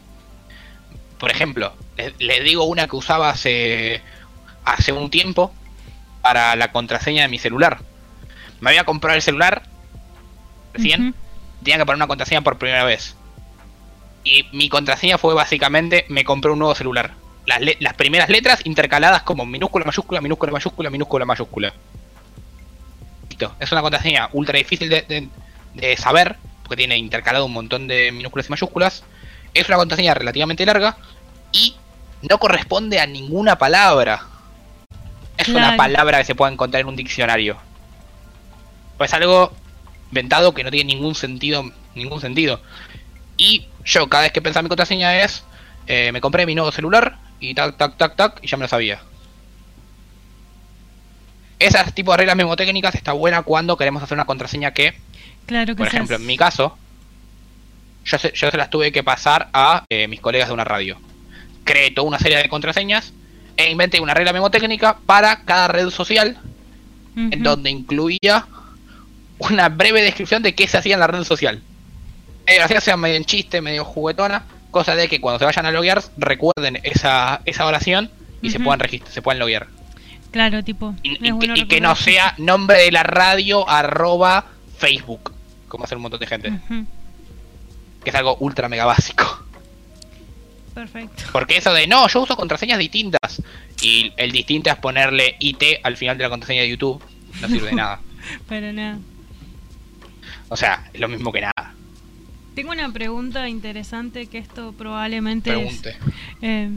Por ejemplo, le, le digo una que usaba hace, hace un tiempo para la contraseña de mi celular. Me había comprado el celular recién, tenía que poner una contraseña por primera vez. Y mi contraseña fue básicamente me compré un nuevo celular. Las, las primeras letras intercaladas como minúscula, mayúscula, minúscula, mayúscula, minúscula, mayúscula. Listo. Es una contraseña ultra difícil de, de- de saber, porque tiene intercalado un montón de minúsculas y mayúsculas. Es una contraseña relativamente larga y no corresponde a ninguna palabra. Es una palabra que se puede encontrar en un diccionario. Pues algo inventado que no tiene ningún sentido, ningún sentido. Y yo cada vez que pensaba en mi contraseña es, eh, me compré mi nuevo celular y tac, tac, tac, tac, y ya me lo sabía. Ese tipo de reglas memotécnicas está buena cuando queremos hacer una contraseña que, Claro que por seas- ejemplo, en mi caso, yo se, yo se las tuve que pasar a eh, mis colegas de una radio. Creé toda una serie de contraseñas e inventé una regla memotécnica para cada red social en donde incluía una breve descripción de qué se hacía en la red social. Medio graciosa, medio en chiste, medio juguetona, cosa de que cuando se vayan a loguear recuerden esa, esa oración y se puedan registrar, se puedan loguear. Claro, tipo. Y, es y bueno que, y que no sea nombre de la radio arroba Facebook, como hace un montón de gente. Que es algo ultra mega básico. Perfecto. Porque eso de no, yo uso contraseñas distintas y el distinto es ponerle IT al final de la contraseña de YouTube, no sirve de nada. Pero nada. O sea, es lo mismo que nada. Tengo una pregunta interesante que esto probablemente Pregunte. es, eh,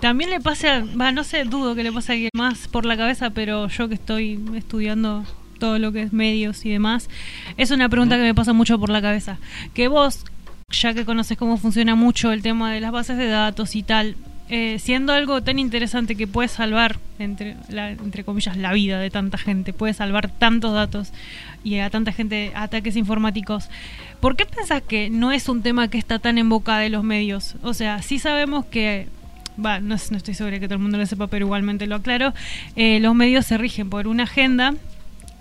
también le pase a, va, no sé, dudo que le pase a alguien más por la cabeza, pero yo que estoy estudiando todo lo que es medios y demás, es una pregunta que me pasa mucho por la cabeza. Que vos, ya que conoces cómo funciona mucho el tema de las bases de datos y tal, eh, siendo algo tan interesante que puede salvar, entre, la- entre comillas, la vida de tanta gente, puede salvar tantos datos y a tanta gente ataques informáticos, ¿por qué pensás que no es un tema que está tan en boca de los medios? O sea, sí sabemos que, va, no, no estoy segura que todo el mundo lo sepa, pero igualmente lo aclaro, eh, los medios se rigen por una agenda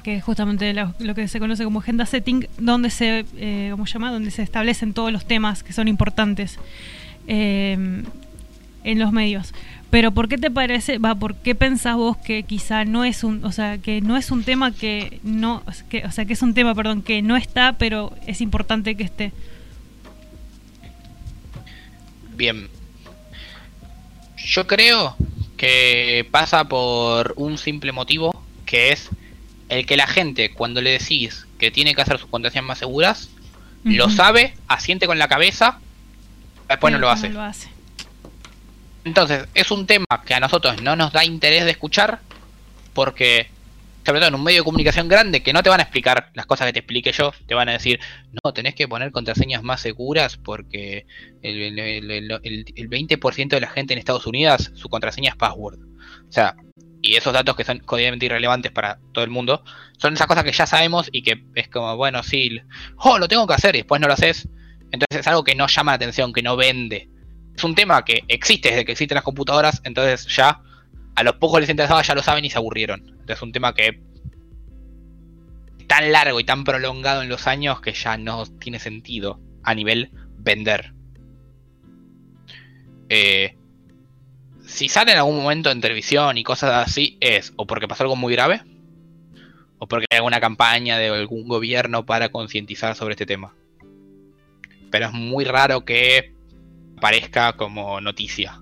que es justamente lo, que se conoce como agenda setting, donde se, eh, ¿cómo se llama? Donde se establecen todos los temas que son importantes eh, en los medios. Pero ¿por qué te parece, va, por qué pensás vos que quizá no es un, o sea, que no es un tema que no, o sea, que es un tema, perdón, que no está, pero es importante que esté? Bien. Yo creo que pasa por un simple motivo, que es el que la gente, cuando le decís que tiene que hacer sus contraseñas más seguras, lo sabe, asiente con la cabeza, después no lo hace. No lo hace. Entonces, es un tema que a nosotros no nos da interés de escuchar, porque, sobre todo en un medio de comunicación grande, que no te van a explicar las cosas que te explique yo, te van a decir, no, tenés que poner contraseñas más seguras porque el- el 20% de la gente en Estados Unidos, su contraseña es password. O sea, y esos datos que son códigamente irrelevantes para todo el mundo, son esas cosas que ya sabemos y que es como, bueno, sí, oh, lo tengo que hacer y después no lo haces. Entonces es algo que no llama la atención, que no vende. Es un tema que existe desde que existen las computadoras, entonces ya a los pocos les interesaba, ya lo saben y se aburrieron. Entonces es un tema que es tan largo y tan prolongado en los años que ya no tiene sentido a nivel vender. Eh, si sale en algún momento en televisión y cosas así, es o porque pasó algo muy grave, o porque hay alguna campaña de algún gobierno para concientizar sobre este tema. Pero es muy raro que aparezca como noticia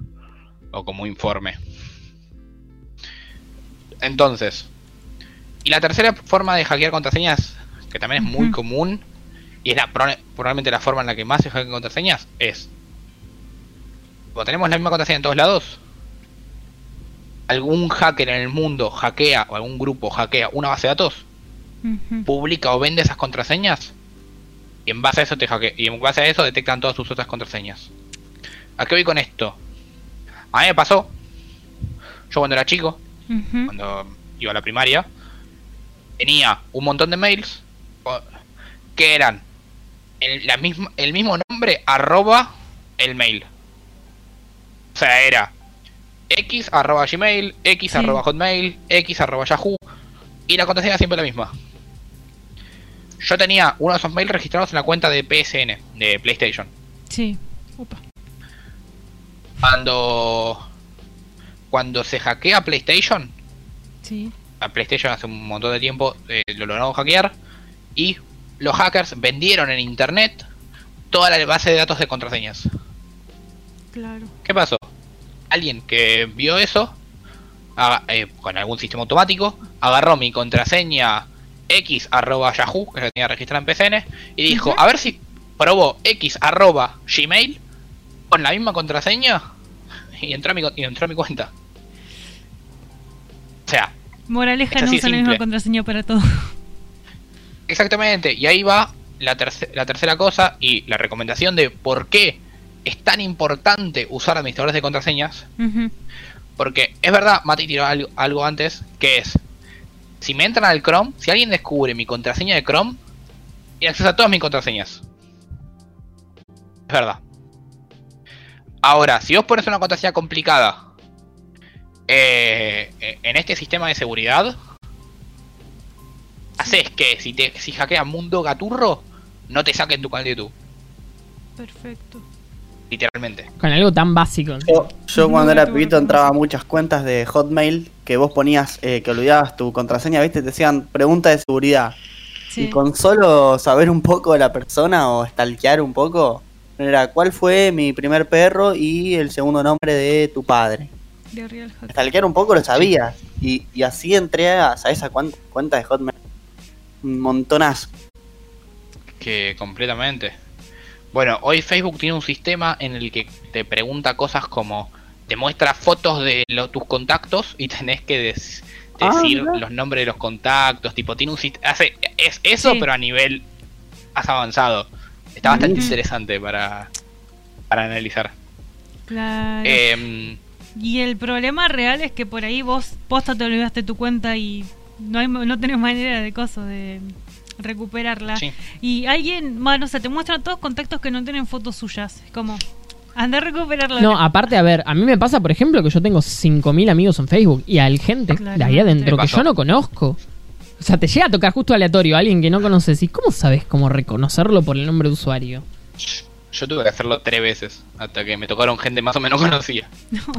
o como informe. Entonces, y la tercera forma de hackear contraseñas, que también es muy común, y es la, probablemente la forma en la que más se hackean contraseñas, es, como tenemos la misma contraseña en todos lados, algún hacker en el mundo hackea, o algún grupo hackea una base de datos, publica o vende esas contraseñas, y en base a eso te hackea, y en base a eso detectan todas sus otras contraseñas. ¿A qué voy con esto? A mí me pasó, yo cuando era chico, cuando iba a la primaria, tenía un montón de mails que eran el, la misma, el mismo nombre arroba el mail. O sea, era x arroba gmail, x Sí. arroba hotmail, x arroba yahoo y la contraseña siempre la misma. Yo tenía uno de esos mails registrados en la cuenta de PSN, de PlayStation. Sí. Opa. Cuando cuando se hackea PlayStation, Sí. a PlayStation hace un montón de tiempo eh, lo lograron hackear y los hackers vendieron en internet toda la base de datos de contraseñas. Claro. ¿Qué pasó? Alguien que vio eso eh, con algún sistema automático agarró mi contraseña x arroba yahoo que tenía registrada en PCN y dijo a ver si probó x arroba gmail con la misma contraseña y entró a mi, y entró a mi cuenta. O sea, Moraleja, no usan la misma contraseña para todo. Exactamente, y ahí va la, terce- la tercera cosa y la recomendación de por qué es tan importante usar administradores de contraseñas. Porque es verdad, Mati tiró algo, algo antes, que es, si me entran al Chrome, si alguien descubre mi contraseña de Chrome, tiene acceso a todas mis contraseñas. Es verdad. Ahora, si vos pones una contraseña complicada eh, en este sistema de seguridad, haces que si te si hackean Mundo Gaturro, no te saquen tu canal de YouTube, Perfecto. Literalmente. Con algo tan básico. Yo, cuando era pibito entraba a muchas cuentas de Hotmail que vos ponías eh, que olvidabas tu contraseña, ¿viste? Te decían pregunta de seguridad. Sí. Y con solo saber un poco de la persona o stalkear un poco, era cuál fue mi primer perro y el segundo nombre de tu padre. De. Stalkear un poco lo sabías. Y, y así entré a, ¿sabes a cuán- cuenta de Hotmail? Un montonazo. Que completamente. Bueno, hoy Facebook tiene un sistema en el que te pregunta cosas como te muestra fotos de lo- tus contactos y tenés que des- Ah, decir los nombres de los contactos, tipo tiene un sistema hace es eso Sí. pero a nivel más avanzado. Está bastante interesante para para analizar. Claro. Em, Y el problema real es que por ahí vos posta te olvidaste tu cuenta y no hay no tenés manera de coso de recuperarla. Sí. Y alguien, bueno, o sea, te muestran todos contactos que no tienen fotos suyas. Es como, anda a recuperarla. No, aparte, a ver, a mí me pasa, por ejemplo, que yo tengo 5.000 amigos en Facebook y hay gente de ahí adentro que yo no conozco. O sea, te llega a tocar justo aleatorio a alguien que no conoces. ¿Y cómo sabes cómo reconocerlo por el nombre de usuario? yo tuve que hacerlo tres veces hasta que me tocaron gente más o menos conocida.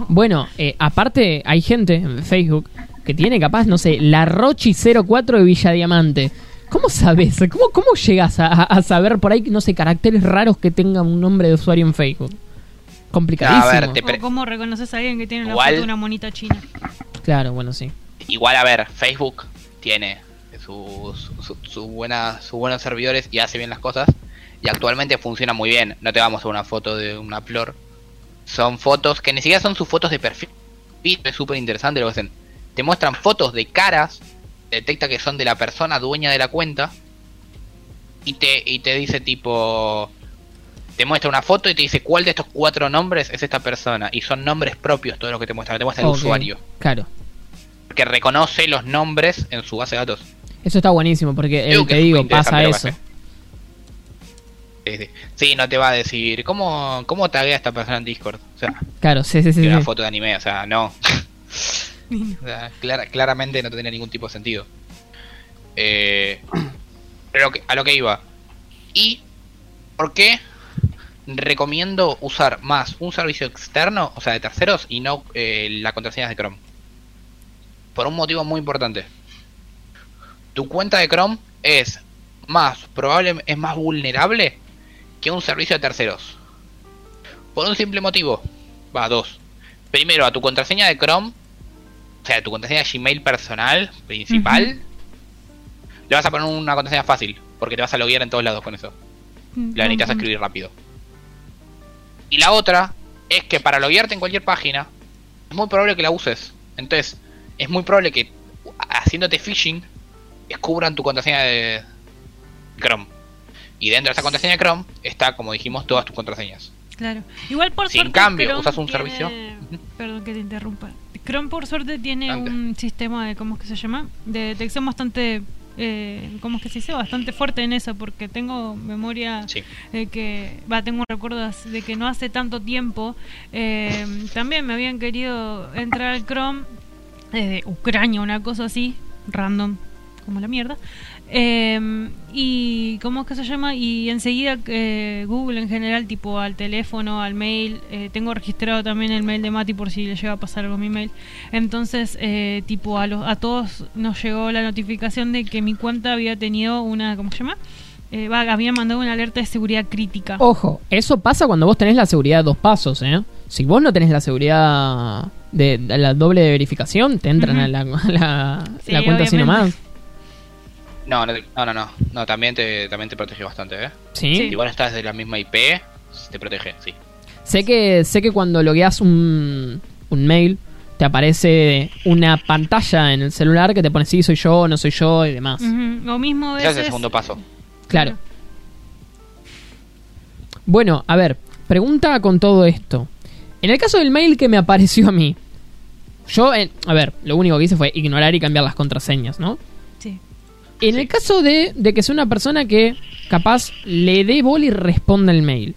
Bueno, eh, aparte, hay gente en Facebook que tiene capaz, no sé, la Rochi04 de Villa Diamante. ¿Cómo sabes? ¿Cómo, cómo llegas a, saber por ahí, no sé, caracteres raros que tengan un nombre de usuario en Facebook? Complicadísimo. A ver, te- cómo reconoces a alguien que tiene la foto de una monita china. Claro, bueno, sí. Igual, a ver, Facebook tiene sus, su- su buena, sus buenos servidores y hace bien las cosas. Y actualmente funciona muy bien. No te vamos a una foto de una flor. Son fotos que ni siquiera son sus fotos de perfil. Es súper interesante lo que hacen. Te muestran fotos de caras. Detecta que son de la persona dueña de la cuenta. Y te, y te dice tipo... Te muestra una foto y te dice cuál de estos cuatro nombres es esta persona. Y son nombres propios todos los que te muestran. Te muestra el usuario Claro. que reconoce los nombres en su base de datos. Eso está buenísimo porque, que te digo, pasa eso. Sí, sí. Sí, no te va a decir, ¿cómo, cómo taguea a esta persona en Discord? O sea, Claro, sí, sí, sí. una sí. foto de anime, o sea, no. Claramente no tendría ningún tipo de sentido. Eh, pero a lo que iba. ¿Y por qué recomiendo usar más un servicio externo, o sea, de terceros, y no eh, la contraseña de Chrome? Por un motivo muy importante. Tu cuenta de Chrome es más probable, es más vulnerable que un servicio de terceros. Por un simple motivo. Va, dos. Primero, a tu contraseña de Chrome, o sea, tu contraseña de Gmail personal, principal, le vas a poner una contraseña fácil, porque te vas a loguear en todos lados con eso. La necesitas escribir rápido. Y la otra es que para loguearte en cualquier página, es muy probable que la uses. Entonces, es muy probable que haciéndote phishing, descubran tu contraseña de Chrome. Y dentro de esa contraseña de Chrome está, como dijimos, todas tus contraseñas. Claro. Igual por Si en cambio usas un servicio-. Perdón que te interrumpa. Chrome por suerte tiene un sistema de. ¿Cómo es que se llama? De detección bastante. Eh, ¿Cómo es que se dice? Bastante fuerte en eso, porque tengo memoria Sí. de que. Va, tengo un recuerdo as- de que no hace tanto tiempo. eh, también me habían querido entrar al Chrome desde Ucrania, una cosa así, random, como la mierda. Eh, y cómo es que se llama y enseguida eh, Google en general tipo al teléfono al mail eh, tengo registrado también el mail de Mati por si le llega a pasar algo a mi mail. Entonces eh, tipo a los a todos nos llegó la notificación de que mi cuenta había tenido una cómo se llama eh, va, había mandado una alerta de seguridad crítica. Ojo, eso pasa cuando vos tenés la seguridad de dos pasos, ¿eh? Si vos no tenés la seguridad de, de la doble verificación, te entran a la, a la, Sí, la cuenta así nomás. No, no, no, no, no, no, también te, también te protege bastante, ¿eh? ¿Sí? Sí. Igual estás de la misma IP, te protege, sí. Sé que sé que cuando logueas un, un mail te aparece una pantalla en el celular que te pone sí, soy yo, no soy yo y demás. Lo mismo Ese es el veces segundo paso. Claro. Bueno, a ver, pregunta con todo esto. En el caso del mail que me apareció a mí, yo, eh, a ver, lo único que hice fue ignorar y cambiar las contraseñas, ¿no? En Sí. el caso de, de que sea una persona que capaz le dé bola y responda el mail,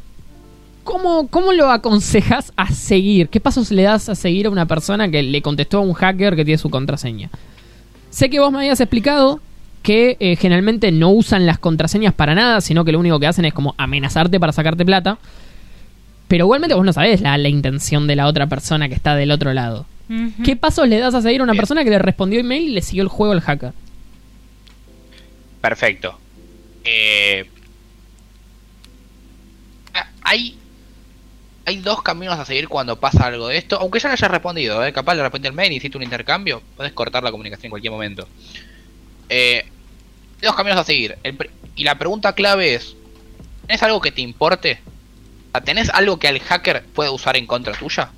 ¿cómo, ¿cómo lo aconsejas a seguir? ¿Qué pasos le das a seguir a una persona que le contestó a un hacker que tiene su contraseña? Sé que vos me habías explicado que eh, generalmente no usan las contraseñas para nada, sino que lo único que hacen es como amenazarte para sacarte plata. Pero igualmente vos no sabés la, la intención de la otra persona que está del otro lado. ¿Qué pasos le das a seguir a una Bien. persona que le respondió email y le siguió el juego al hacker? Perfecto. Eh, hay, hay dos caminos a seguir cuando pasa algo de esto. Aunque ya le hayas respondido, ¿eh? capaz le responde el mail y hiciste un intercambio. Puedes cortar la comunicación en cualquier momento. Eh, hay dos caminos a seguir. El y la pregunta clave es: ¿Tenés algo que te importe? ¿Tenés algo que el hacker pueda usar en contra tuya?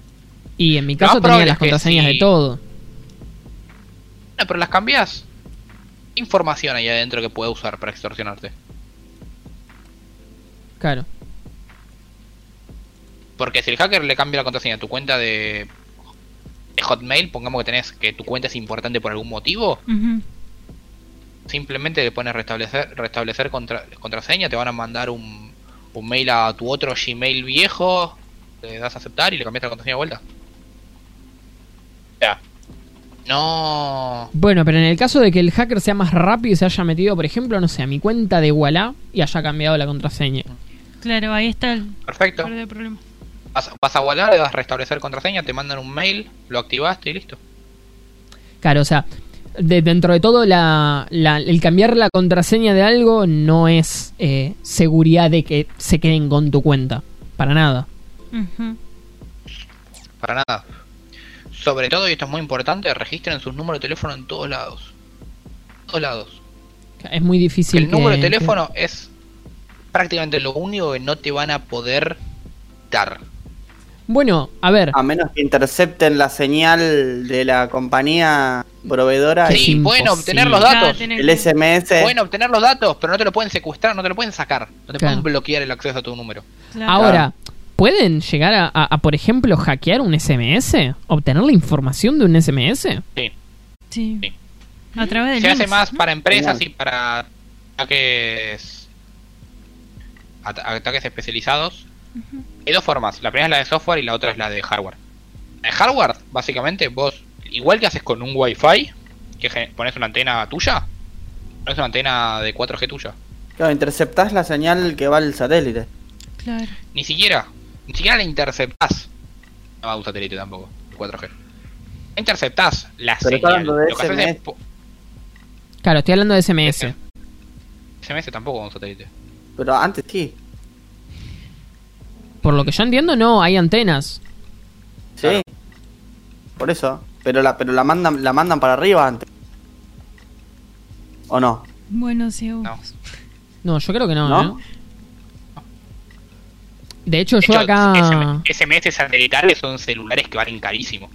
Y en mi caso tenía las contraseñas sí. de todo. No, pero las cambias. ¿Qué información hay adentro que pueda usar para extorsionarte? Claro. Porque si el hacker le cambia la contraseña a tu cuenta de, de Hotmail, pongamos que tenés que tu cuenta es importante por algún motivo, simplemente le pones restablecer, restablecer contra- contraseña, te van a mandar un, un mail a tu otro Gmail viejo, le das a aceptar y le cambias la contraseña de vuelta. O sea, no. Bueno, pero en el caso de que el hacker sea más rápido y se haya metido, por ejemplo, no sé, a mi cuenta de Walla y haya cambiado la contraseña. Claro, ahí está el Perfecto. problema. Vas, vas a Wallah, le das restablecer contraseña, te mandan un mail, lo activaste y listo. Claro, o sea, de- dentro de todo, la, la- el cambiar la contraseña de algo no es eh, seguridad de que se queden con tu cuenta. Para nada. Para nada. Sobre todo, y esto es muy importante, registren sus números de teléfono en todos lados. Todos lados. Es muy difícil. el número de que- teléfono es prácticamente lo único que no te van a poder dar. Bueno, a ver. A menos que intercepten la señal de la compañía proveedora Sí, y pueden obtener los datos. tener- el SMS. Pueden obtener los datos, pero no te lo pueden secuestrar, no te lo pueden sacar. No te Claro. pueden bloquear el acceso a tu número. Claro. Ahora, ¿pueden llegar a, a- a, por ejemplo, hackear un SMS? ¿Obtener la información de un SMS? Sí. Sí. Sí. A través de Se hace más ¿no? para empresas Genial. y para ataques at- ataques especializados. Hay dos formas. La primera es la de software y la otra es la de hardware. En hardware, básicamente, vos, igual que haces con un Wi-Fi, que pones una antena tuya, pones una antena de 4G tuya. Claro, interceptás la señal que va al satélite. Claro. Ni siquiera, ni siquiera la interceptás. No va un satélite tampoco, de 4G. Interceptás la Pero está señal. hablando de Lo que haces es SMS. po- Claro, estoy hablando de SMS. SMS tampoco va un satélite. Pero antes sí. Por lo que yo entiendo, no, hay antenas. Sí. Claro. Por eso. Pero la, pero la mandan, la mandan para arriba antes. ¿O no? Bueno, sí. No. No, yo creo que no, ¿No? ¿eh? De hecho, De yo hecho, acá... SMS satelitales son celulares que valen carísimo.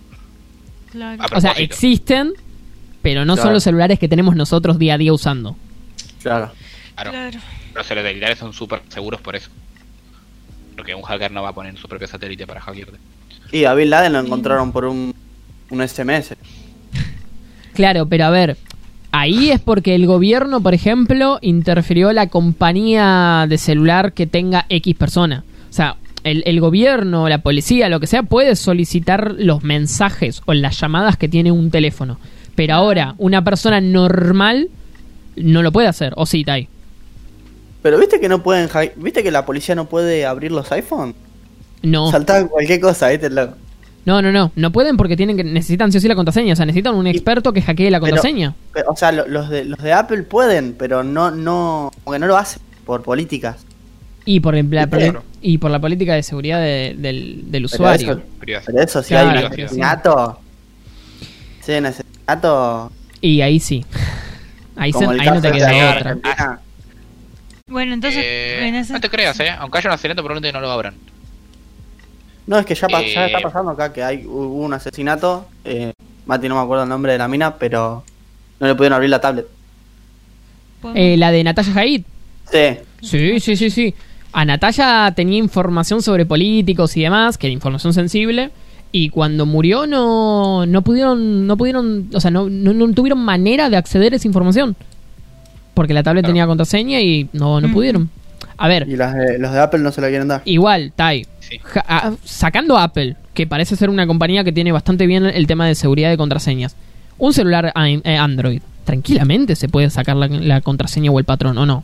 Claro. O sea, existen, pero no son los celulares que tenemos nosotros día a día usando. Claro. Claro. Claro. Los satelitales son súper seguros por eso. Porque un hacker no va a poner su propio satélite para hackearte. Y a Bin Laden lo encontraron por un, un SMS. Claro, pero a ver, ahí es porque el gobierno, por ejemplo, interfirió la compañía de celular que tenga X persona. O sea, el, el gobierno, la policía, lo que sea, puede solicitar los mensajes o las llamadas que tiene un teléfono. Pero ahora, una persona normal no lo puede hacer. O sí, Tai. Pero viste que no pueden viste que la policía no puede abrir los iPhone. No. Saltaban cualquier cosa, ¿viste? Loco. No, no, no. No pueden porque tienen que necesitan sí o sí la contraseña. O sea, necesitan un experto que hackee la contraseña. Pero, o sea, lo- los de los de Apple pueden, pero no no porque no lo hacen por políticas. Y por, la, Claro. y por la política de seguridad de- del, del Pero usuario. eso, pero eso si Claro, hay un asesinato. Sí, un asesinato. Y ahí sí. Ahí, se- no te queda otra. Bueno, entonces. Eh, en ese- No te creas, eh. Aunque haya un accidente, probablemente no lo abran. No, es que ya, ya Eh, está pasando acá que hay hubo un asesinato. Eh, Mati no me acuerdo el nombre de la mina, pero no le pudieron abrir la tablet. Eh, la de Natalia Haid. Sí, Sí, sí, sí, sí. A Natalia tenía información sobre políticos y demás, que era información sensible. Y cuando murió no, no pudieron, no pudieron, o sea, no, no, no tuvieron manera de acceder a esa información. Porque la tablet Claro. tenía contraseña y no, no Ujú. pudieron. A ver, y las de- los de Apple no se la quieren dar. igual, Tai, Sí. Ja- a- sacando a Apple, que parece ser una compañía que tiene bastante bien el tema de seguridad de contraseñas, un celular eh, Android, tranquilamente se puede sacar la, la contraseña o el patrón, ¿o? No.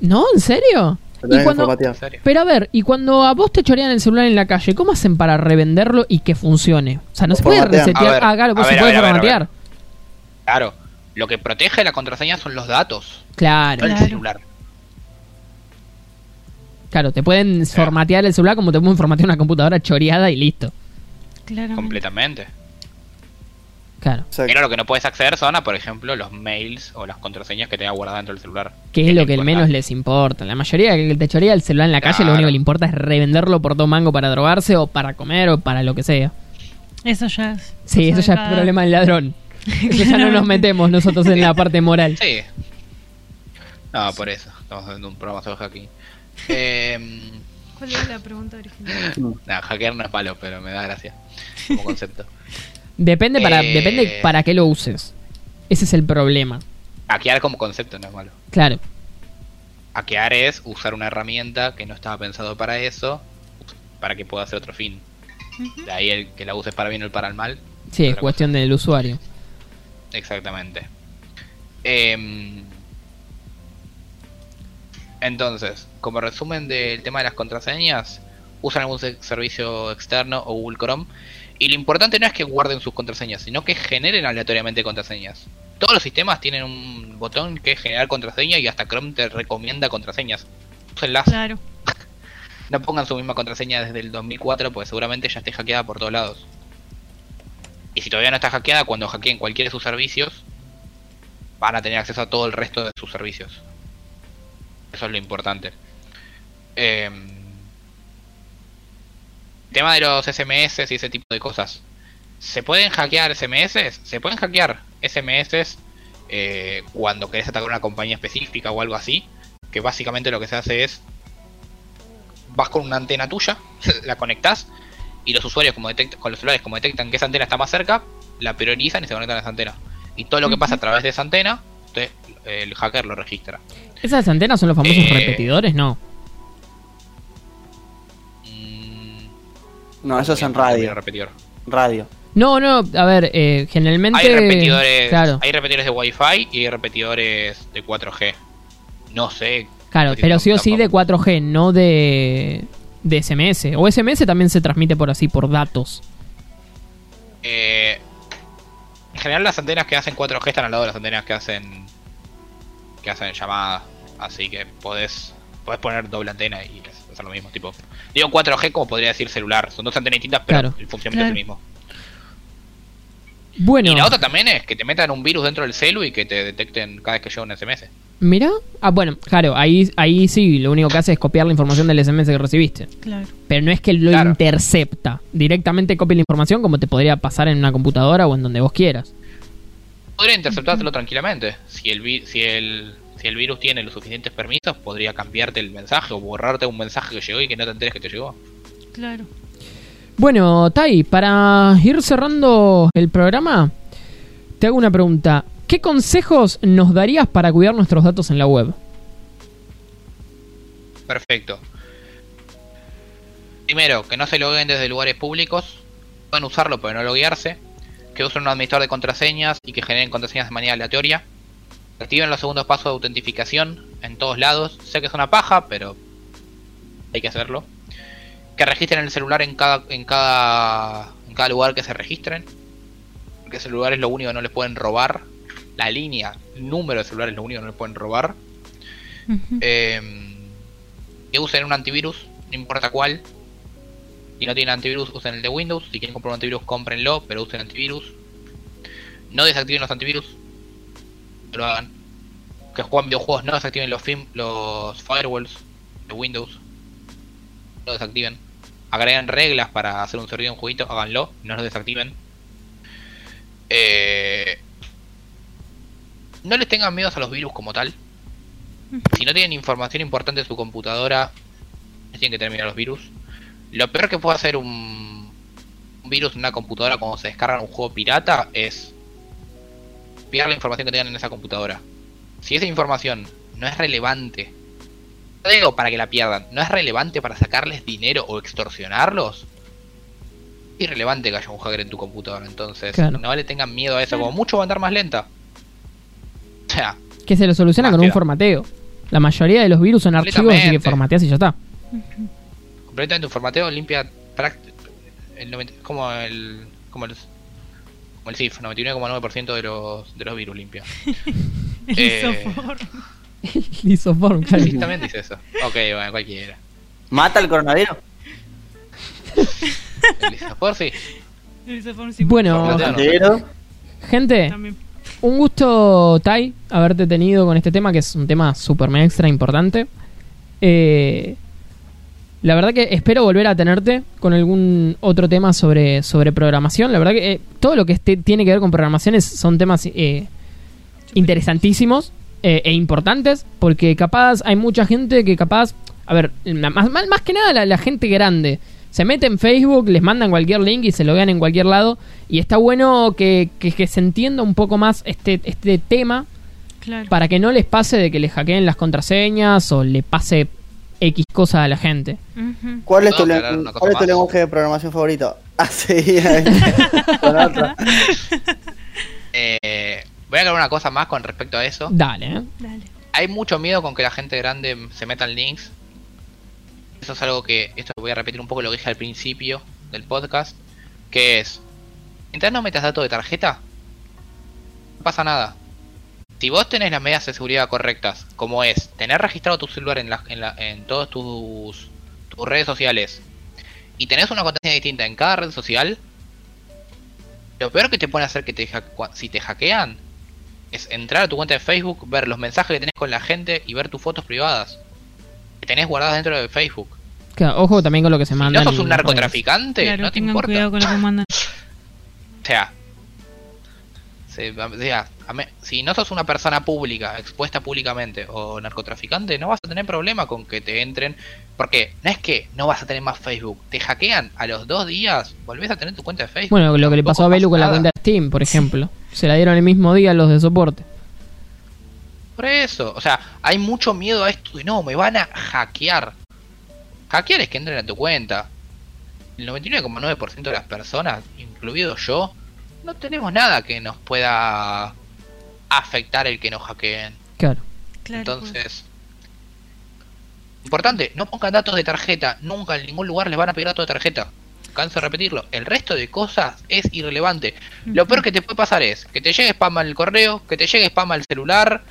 ¿No? ¿En serio? Y cuando, pero a ver, y cuando a vos te chorean el celular en la calle, ¿cómo hacen para revenderlo y que funcione? O sea, no se puede formatean. resetear. Ah, claro, pues se puede formatear. Claro. Lo que protege la contraseña son los datos, Claro, no el Claro. celular. claro, te pueden formatear el celular como te pueden formatear una computadora choreada y listo. Claramente. Completamente. Claro. Exacto. Pero lo que no puedes acceder son a, por ejemplo, los mails o las contraseñas que tenga guardadas dentro del celular. Que es lo que no menos les importa. La mayoría que te chorea el celular en la calle, lo único que le importa es revenderlo por todo mango para drogarse o para comer o para lo que sea. Eso ya es. Sí, eso ya es problema del ladrón. Eso ya no nos metemos nosotros en la parte moral. Sí. No, por eso. Estamos haciendo un programa sobre hacking. Eh, ¿Cuál era la pregunta original? nada, hackear no es malo, pero me da gracia como concepto. Depende para, Eh. depende para qué lo uses. Ese es el problema. Hackear como concepto no es malo. Claro. Hackear es usar una herramienta que no estaba pensado para eso, para que pueda hacer otro fin. De ahí el que la uses para bien o para el mal. Sí, es cuestión del usuario. Exactamente. Em, entonces, como resumen del tema de las contraseñas, usan algún se- servicio externo o Google Chrome. Y lo importante no es que guarden sus contraseñas, sino que generen aleatoriamente contraseñas. Todos los sistemas tienen un botón que es generar contraseña y hasta Chrome te recomienda contraseñas. Úsenlas. Claro. No pongan su misma contraseña desde el 2004 porque seguramente ya esté hackeada por todos lados. Y si todavía no está hackeada, cuando hackeen cualquiera de sus servicios, van a tener acceso a todo el resto de sus servicios. Eso es lo importante. Eh, tema de los SMS y ese tipo de cosas. ¿Se pueden hackear SMS? Se pueden hackear SMS eh, cuando querés atacar una compañía específica o algo así. Que básicamente lo que se hace es vas con una antena tuya, la conectás y los usuarios como detect- con los celulares como detectan que esa antena está más cerca, la priorizan y se conectan a esa antena. Y todo lo que pasa a través de esa antena, usted- el hacker lo registra. ¿Esas antenas son los famosos Eh. repetidores? No. No, eso es en radio. repetidor. Radio. No, no, a ver, eh, generalmente... Hay repetidores, Claro, hay repetidores de Wi-Fi y hay repetidores de 4G. No sé. claro, pero sí o sí de 4G, no de, de SMS. O SMS también se transmite por así, por datos. Eh, en general las antenas que hacen 4G están al lado de las antenas que hacen que hacen llamadas, así que podés podés poner doble antena y es, lo mismo tipo. Digo 4G como podría decir celular, son dos antenas distintas, pero Claro. el funcionamiento es el mismo. Bueno, Y la otra también es que te metan un virus dentro del celu y que te detecten cada vez que llega un SMS. mira. Ah, bueno, claro, ahí, ahí sí, lo único que hace es copiar la información del SMS que recibiste. Claro. Pero no es que lo Claro. intercepta. Directamente copia la información como te podría pasar en una computadora o en donde vos quieras. Podría interceptártelo tranquilamente. Si el, vi- si, el, si el virus tiene los suficientes permisos, podría cambiarte el mensaje o borrarte un mensaje que llegó y que no te enteres que te llegó. Claro. Bueno, Tai, para ir cerrando el programa, te hago una pregunta. ¿Qué consejos nos darías para cuidar nuestros datos en la web? Perfecto. Primero, que no se logueen desde lugares públicos. Pueden usarlo, pero no loguearse. Que usen un administrador de contraseñas y que generen contraseñas de manera aleatoria. Activen los segundos pasos de autentificación en todos lados. Sé que es una paja, pero hay que hacerlo. Que registren el celular en cada, en cada, en cada lugar que se registren. Porque ese lugar es lo único que no les pueden robar. La línea, el número de celular es lo único que no les pueden robar. Eh, que usen un antivirus, no importa cuál. Si no tienen antivirus, usen el de Windows. Si quieren comprar un antivirus, cómprenlo, pero usen antivirus. No desactiven los antivirus. No lo hagan. Que juegan videojuegos, no desactiven los, film, los firewalls de Windows. No desactiven. Agreguen reglas para hacer un servidor de un jueguito, háganlo, no los desactiven. Eh, no les tengan miedo a los virus como tal. Si no tienen información importante de su computadora, tienen que terminar los virus. Lo peor que puede hacer un, un virus en una computadora cuando se descarga un juego pirata es pillar la información que tengan en esa computadora. Si esa información no es relevante, no digo para que la pierdan, no es relevante para sacarles dinero o extorsionarlos, es irrelevante que haya un hacker en tu computadora. Entonces, Claro. no le tengan miedo a eso, como mucho va a andar más lenta. O sea, Que se lo soluciona con un formateo. La mayoría de los virus son archivos, así que formateas y ya está. completamente un formateo limpia 90 como el como el como el CIF 99,9% de los de los virus limpia El Eh, isofor. Lisoform, claro. exactamente dice eso ok bueno cualquiera ¿Mata el coronavirus? el Lisofor sí El isofor sí. Bueno. Gente, También. un gusto, Tai, haberte tenido con este tema, que es un tema súper mega extra importante. Eh, la verdad que espero volver a tenerte con algún otro tema sobre, sobre programación. La verdad que eh, todo lo que esté- tiene que ver con programaciones son temas eh, interesantísimos eh, e importantes, porque capaz hay mucha gente que capaz, a ver, más, más que nada la, la gente grande, se mete en Facebook, les mandan cualquier link y se lo vean en cualquier lado, y está bueno que, que- que se entienda un poco más este, este tema Claro. para que no les pase de que les hackeen las contraseñas o le pase X cosa a la gente. ¿Cuál es, tu, ¿Puedo le- aclarar una cosa cuál es tu lenguaje de programación favorito? Ah, sí, ahí. con. Eh, voy a aclarar una cosa más con respecto a eso. Dale, ¿eh? Dale. Hay mucho miedo con que la gente grande se meta en links. Eso es algo que, esto voy a repetir un poco lo que dije al principio del podcast, que es, mientras no metas datos de tarjeta, no pasa nada. Si vos tenés las medidas de seguridad correctas, como es tener registrado tu celular en, la, en, la, en todas tus, tus redes sociales, y tenés una contraseña distinta en cada red social, lo peor que te pueden hacer que te si te hackean es entrar a tu cuenta de Facebook, ver los mensajes que tenés con la gente y ver tus fotos privadas que tenés guardadas dentro de Facebook. Claro, ojo también con lo que se Si manda. no sos un narcotraficante, Claro, no te importa. cuidado con lo que mandan. O sea, se- o sea, a me- si no sos una persona pública, expuesta públicamente o narcotraficante, no vas a tener problema con que te entren. Porque no es que no vas a tener más Facebook, te hackean a los dos días, volvés a tener tu cuenta de Facebook. Bueno, lo que le pasó a Belu con la cuenta de Steam, por ejemplo. Se la dieron el mismo día los de soporte. Por eso, o sea, hay mucho miedo a esto de no, me van a hackear. Hackear es que entren a tu cuenta. El 99,9% de las personas, incluido yo, no tenemos nada que nos pueda afectar el que nos hackeen. Claro. Claro. Entonces, importante, no pongan datos de tarjeta, nunca en ningún lugar les van a pedir datos de tarjeta. Canso de repetirlo, el resto de cosas es irrelevante. Lo peor que te puede pasar es que te llegue spam al correo, que te llegue spam al celular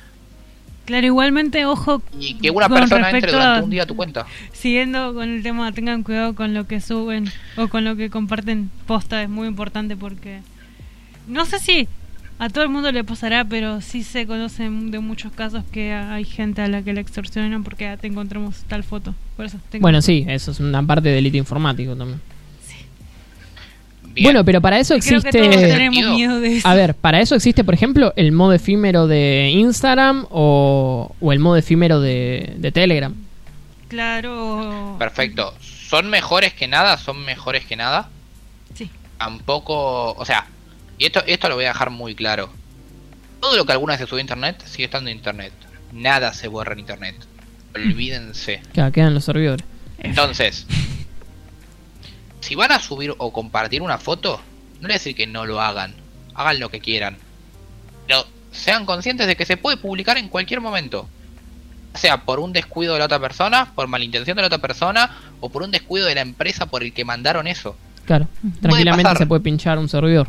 Claro, igualmente, ojo, y que una Con persona entre durante a- un día a tu cuenta. siguiendo con el tema, tengan cuidado con lo que suben o con lo que comparten posta, es muy importante porque no sé si a todo el mundo le pasará, pero sí se conocen de muchos casos que hay gente a la que le extorsionan porque ah, te encontramos tal foto. Por eso tengan- Bueno, sí, eso es una parte de delito informático también. Bien. Bueno, pero para eso Creo que todos existe... tenemos miedo de eso. A ver, para eso existe, por ejemplo, el modo efímero de Instagram o, o el modo efímero de, de Telegram. Claro. Perfecto. ¿Son mejores que nada? ¿Son mejores que nada? Sí. Tampoco... O sea, y esto, esto lo voy a dejar muy claro. Todo lo que alguna vez se subió a internet sigue estando en internet. Nada se borra en internet. Olvídense. Que quedan los servidores. Entonces, si van a subir o compartir una foto, no le decir que no lo hagan. Hagan lo que quieran. Pero sean conscientes de que se puede publicar en cualquier momento. Sea por un descuido de la otra persona, por malintención de la otra persona, o por un descuido de la empresa por el que mandaron eso. Claro, tranquilamente se puede pinchar un servidor.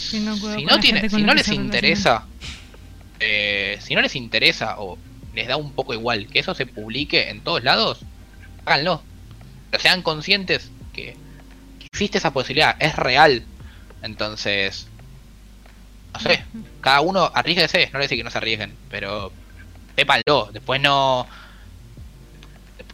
Si no, si tiene, si no les interesa, eh, si no les interesa o les da un poco igual que eso se publique en todos lados, háganlo. Pero sean conscientes que, existe esa posibilidad, es real. Entonces, no sé, cada uno arriesguese, no le decir que no se arriesguen, pero sépanlo, después no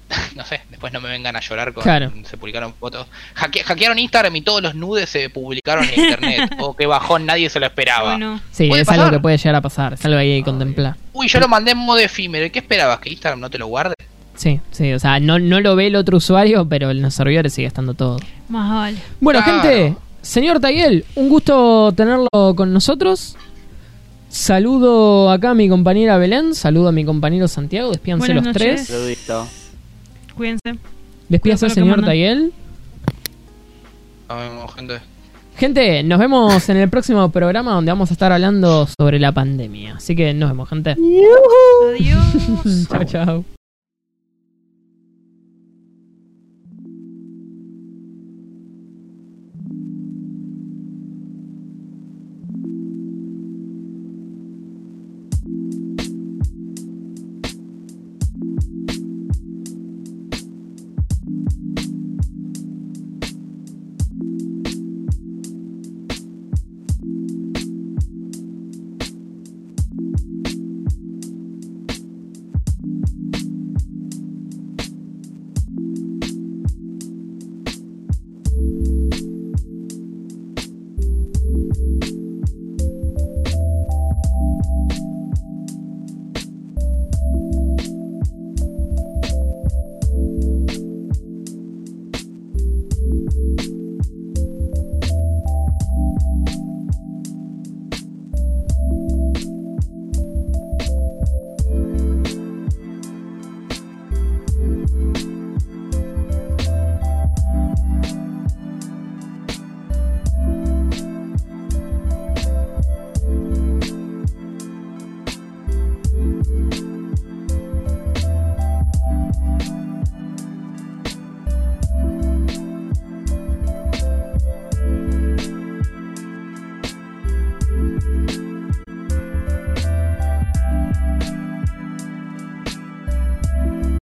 no sé, después no me vengan a llorar con Claro. se publicaron fotos. Hacke- hackearon Instagram y todos los nudes se publicaron en internet. o que bajón, nadie se lo esperaba. Bueno, Sí, es algo que puede llegar a pasar, es algo ahí que contemplar. Uy, yo lo mandé en modo efímero. ¿y ¿Qué esperabas? ¿Que Instagram no te lo guarde? Sí, sí, o sea, no, no lo ve el otro usuario, pero en los servidores sigue estando todo. más vale. Bueno, Claro. gente, señor Tayel, un gusto tenerlo con nosotros. Saludo acá a mi compañera Belén, saludo a mi compañero Santiago, despíanse Buenas los noches. tres. Saludito. Cuídense. Despídase, que señor. Tayel. Nos vemos, gente. Gente, nos vemos en el próximo programa donde vamos a estar hablando sobre la pandemia. Así que nos vemos, gente. Adiós. chao, chao.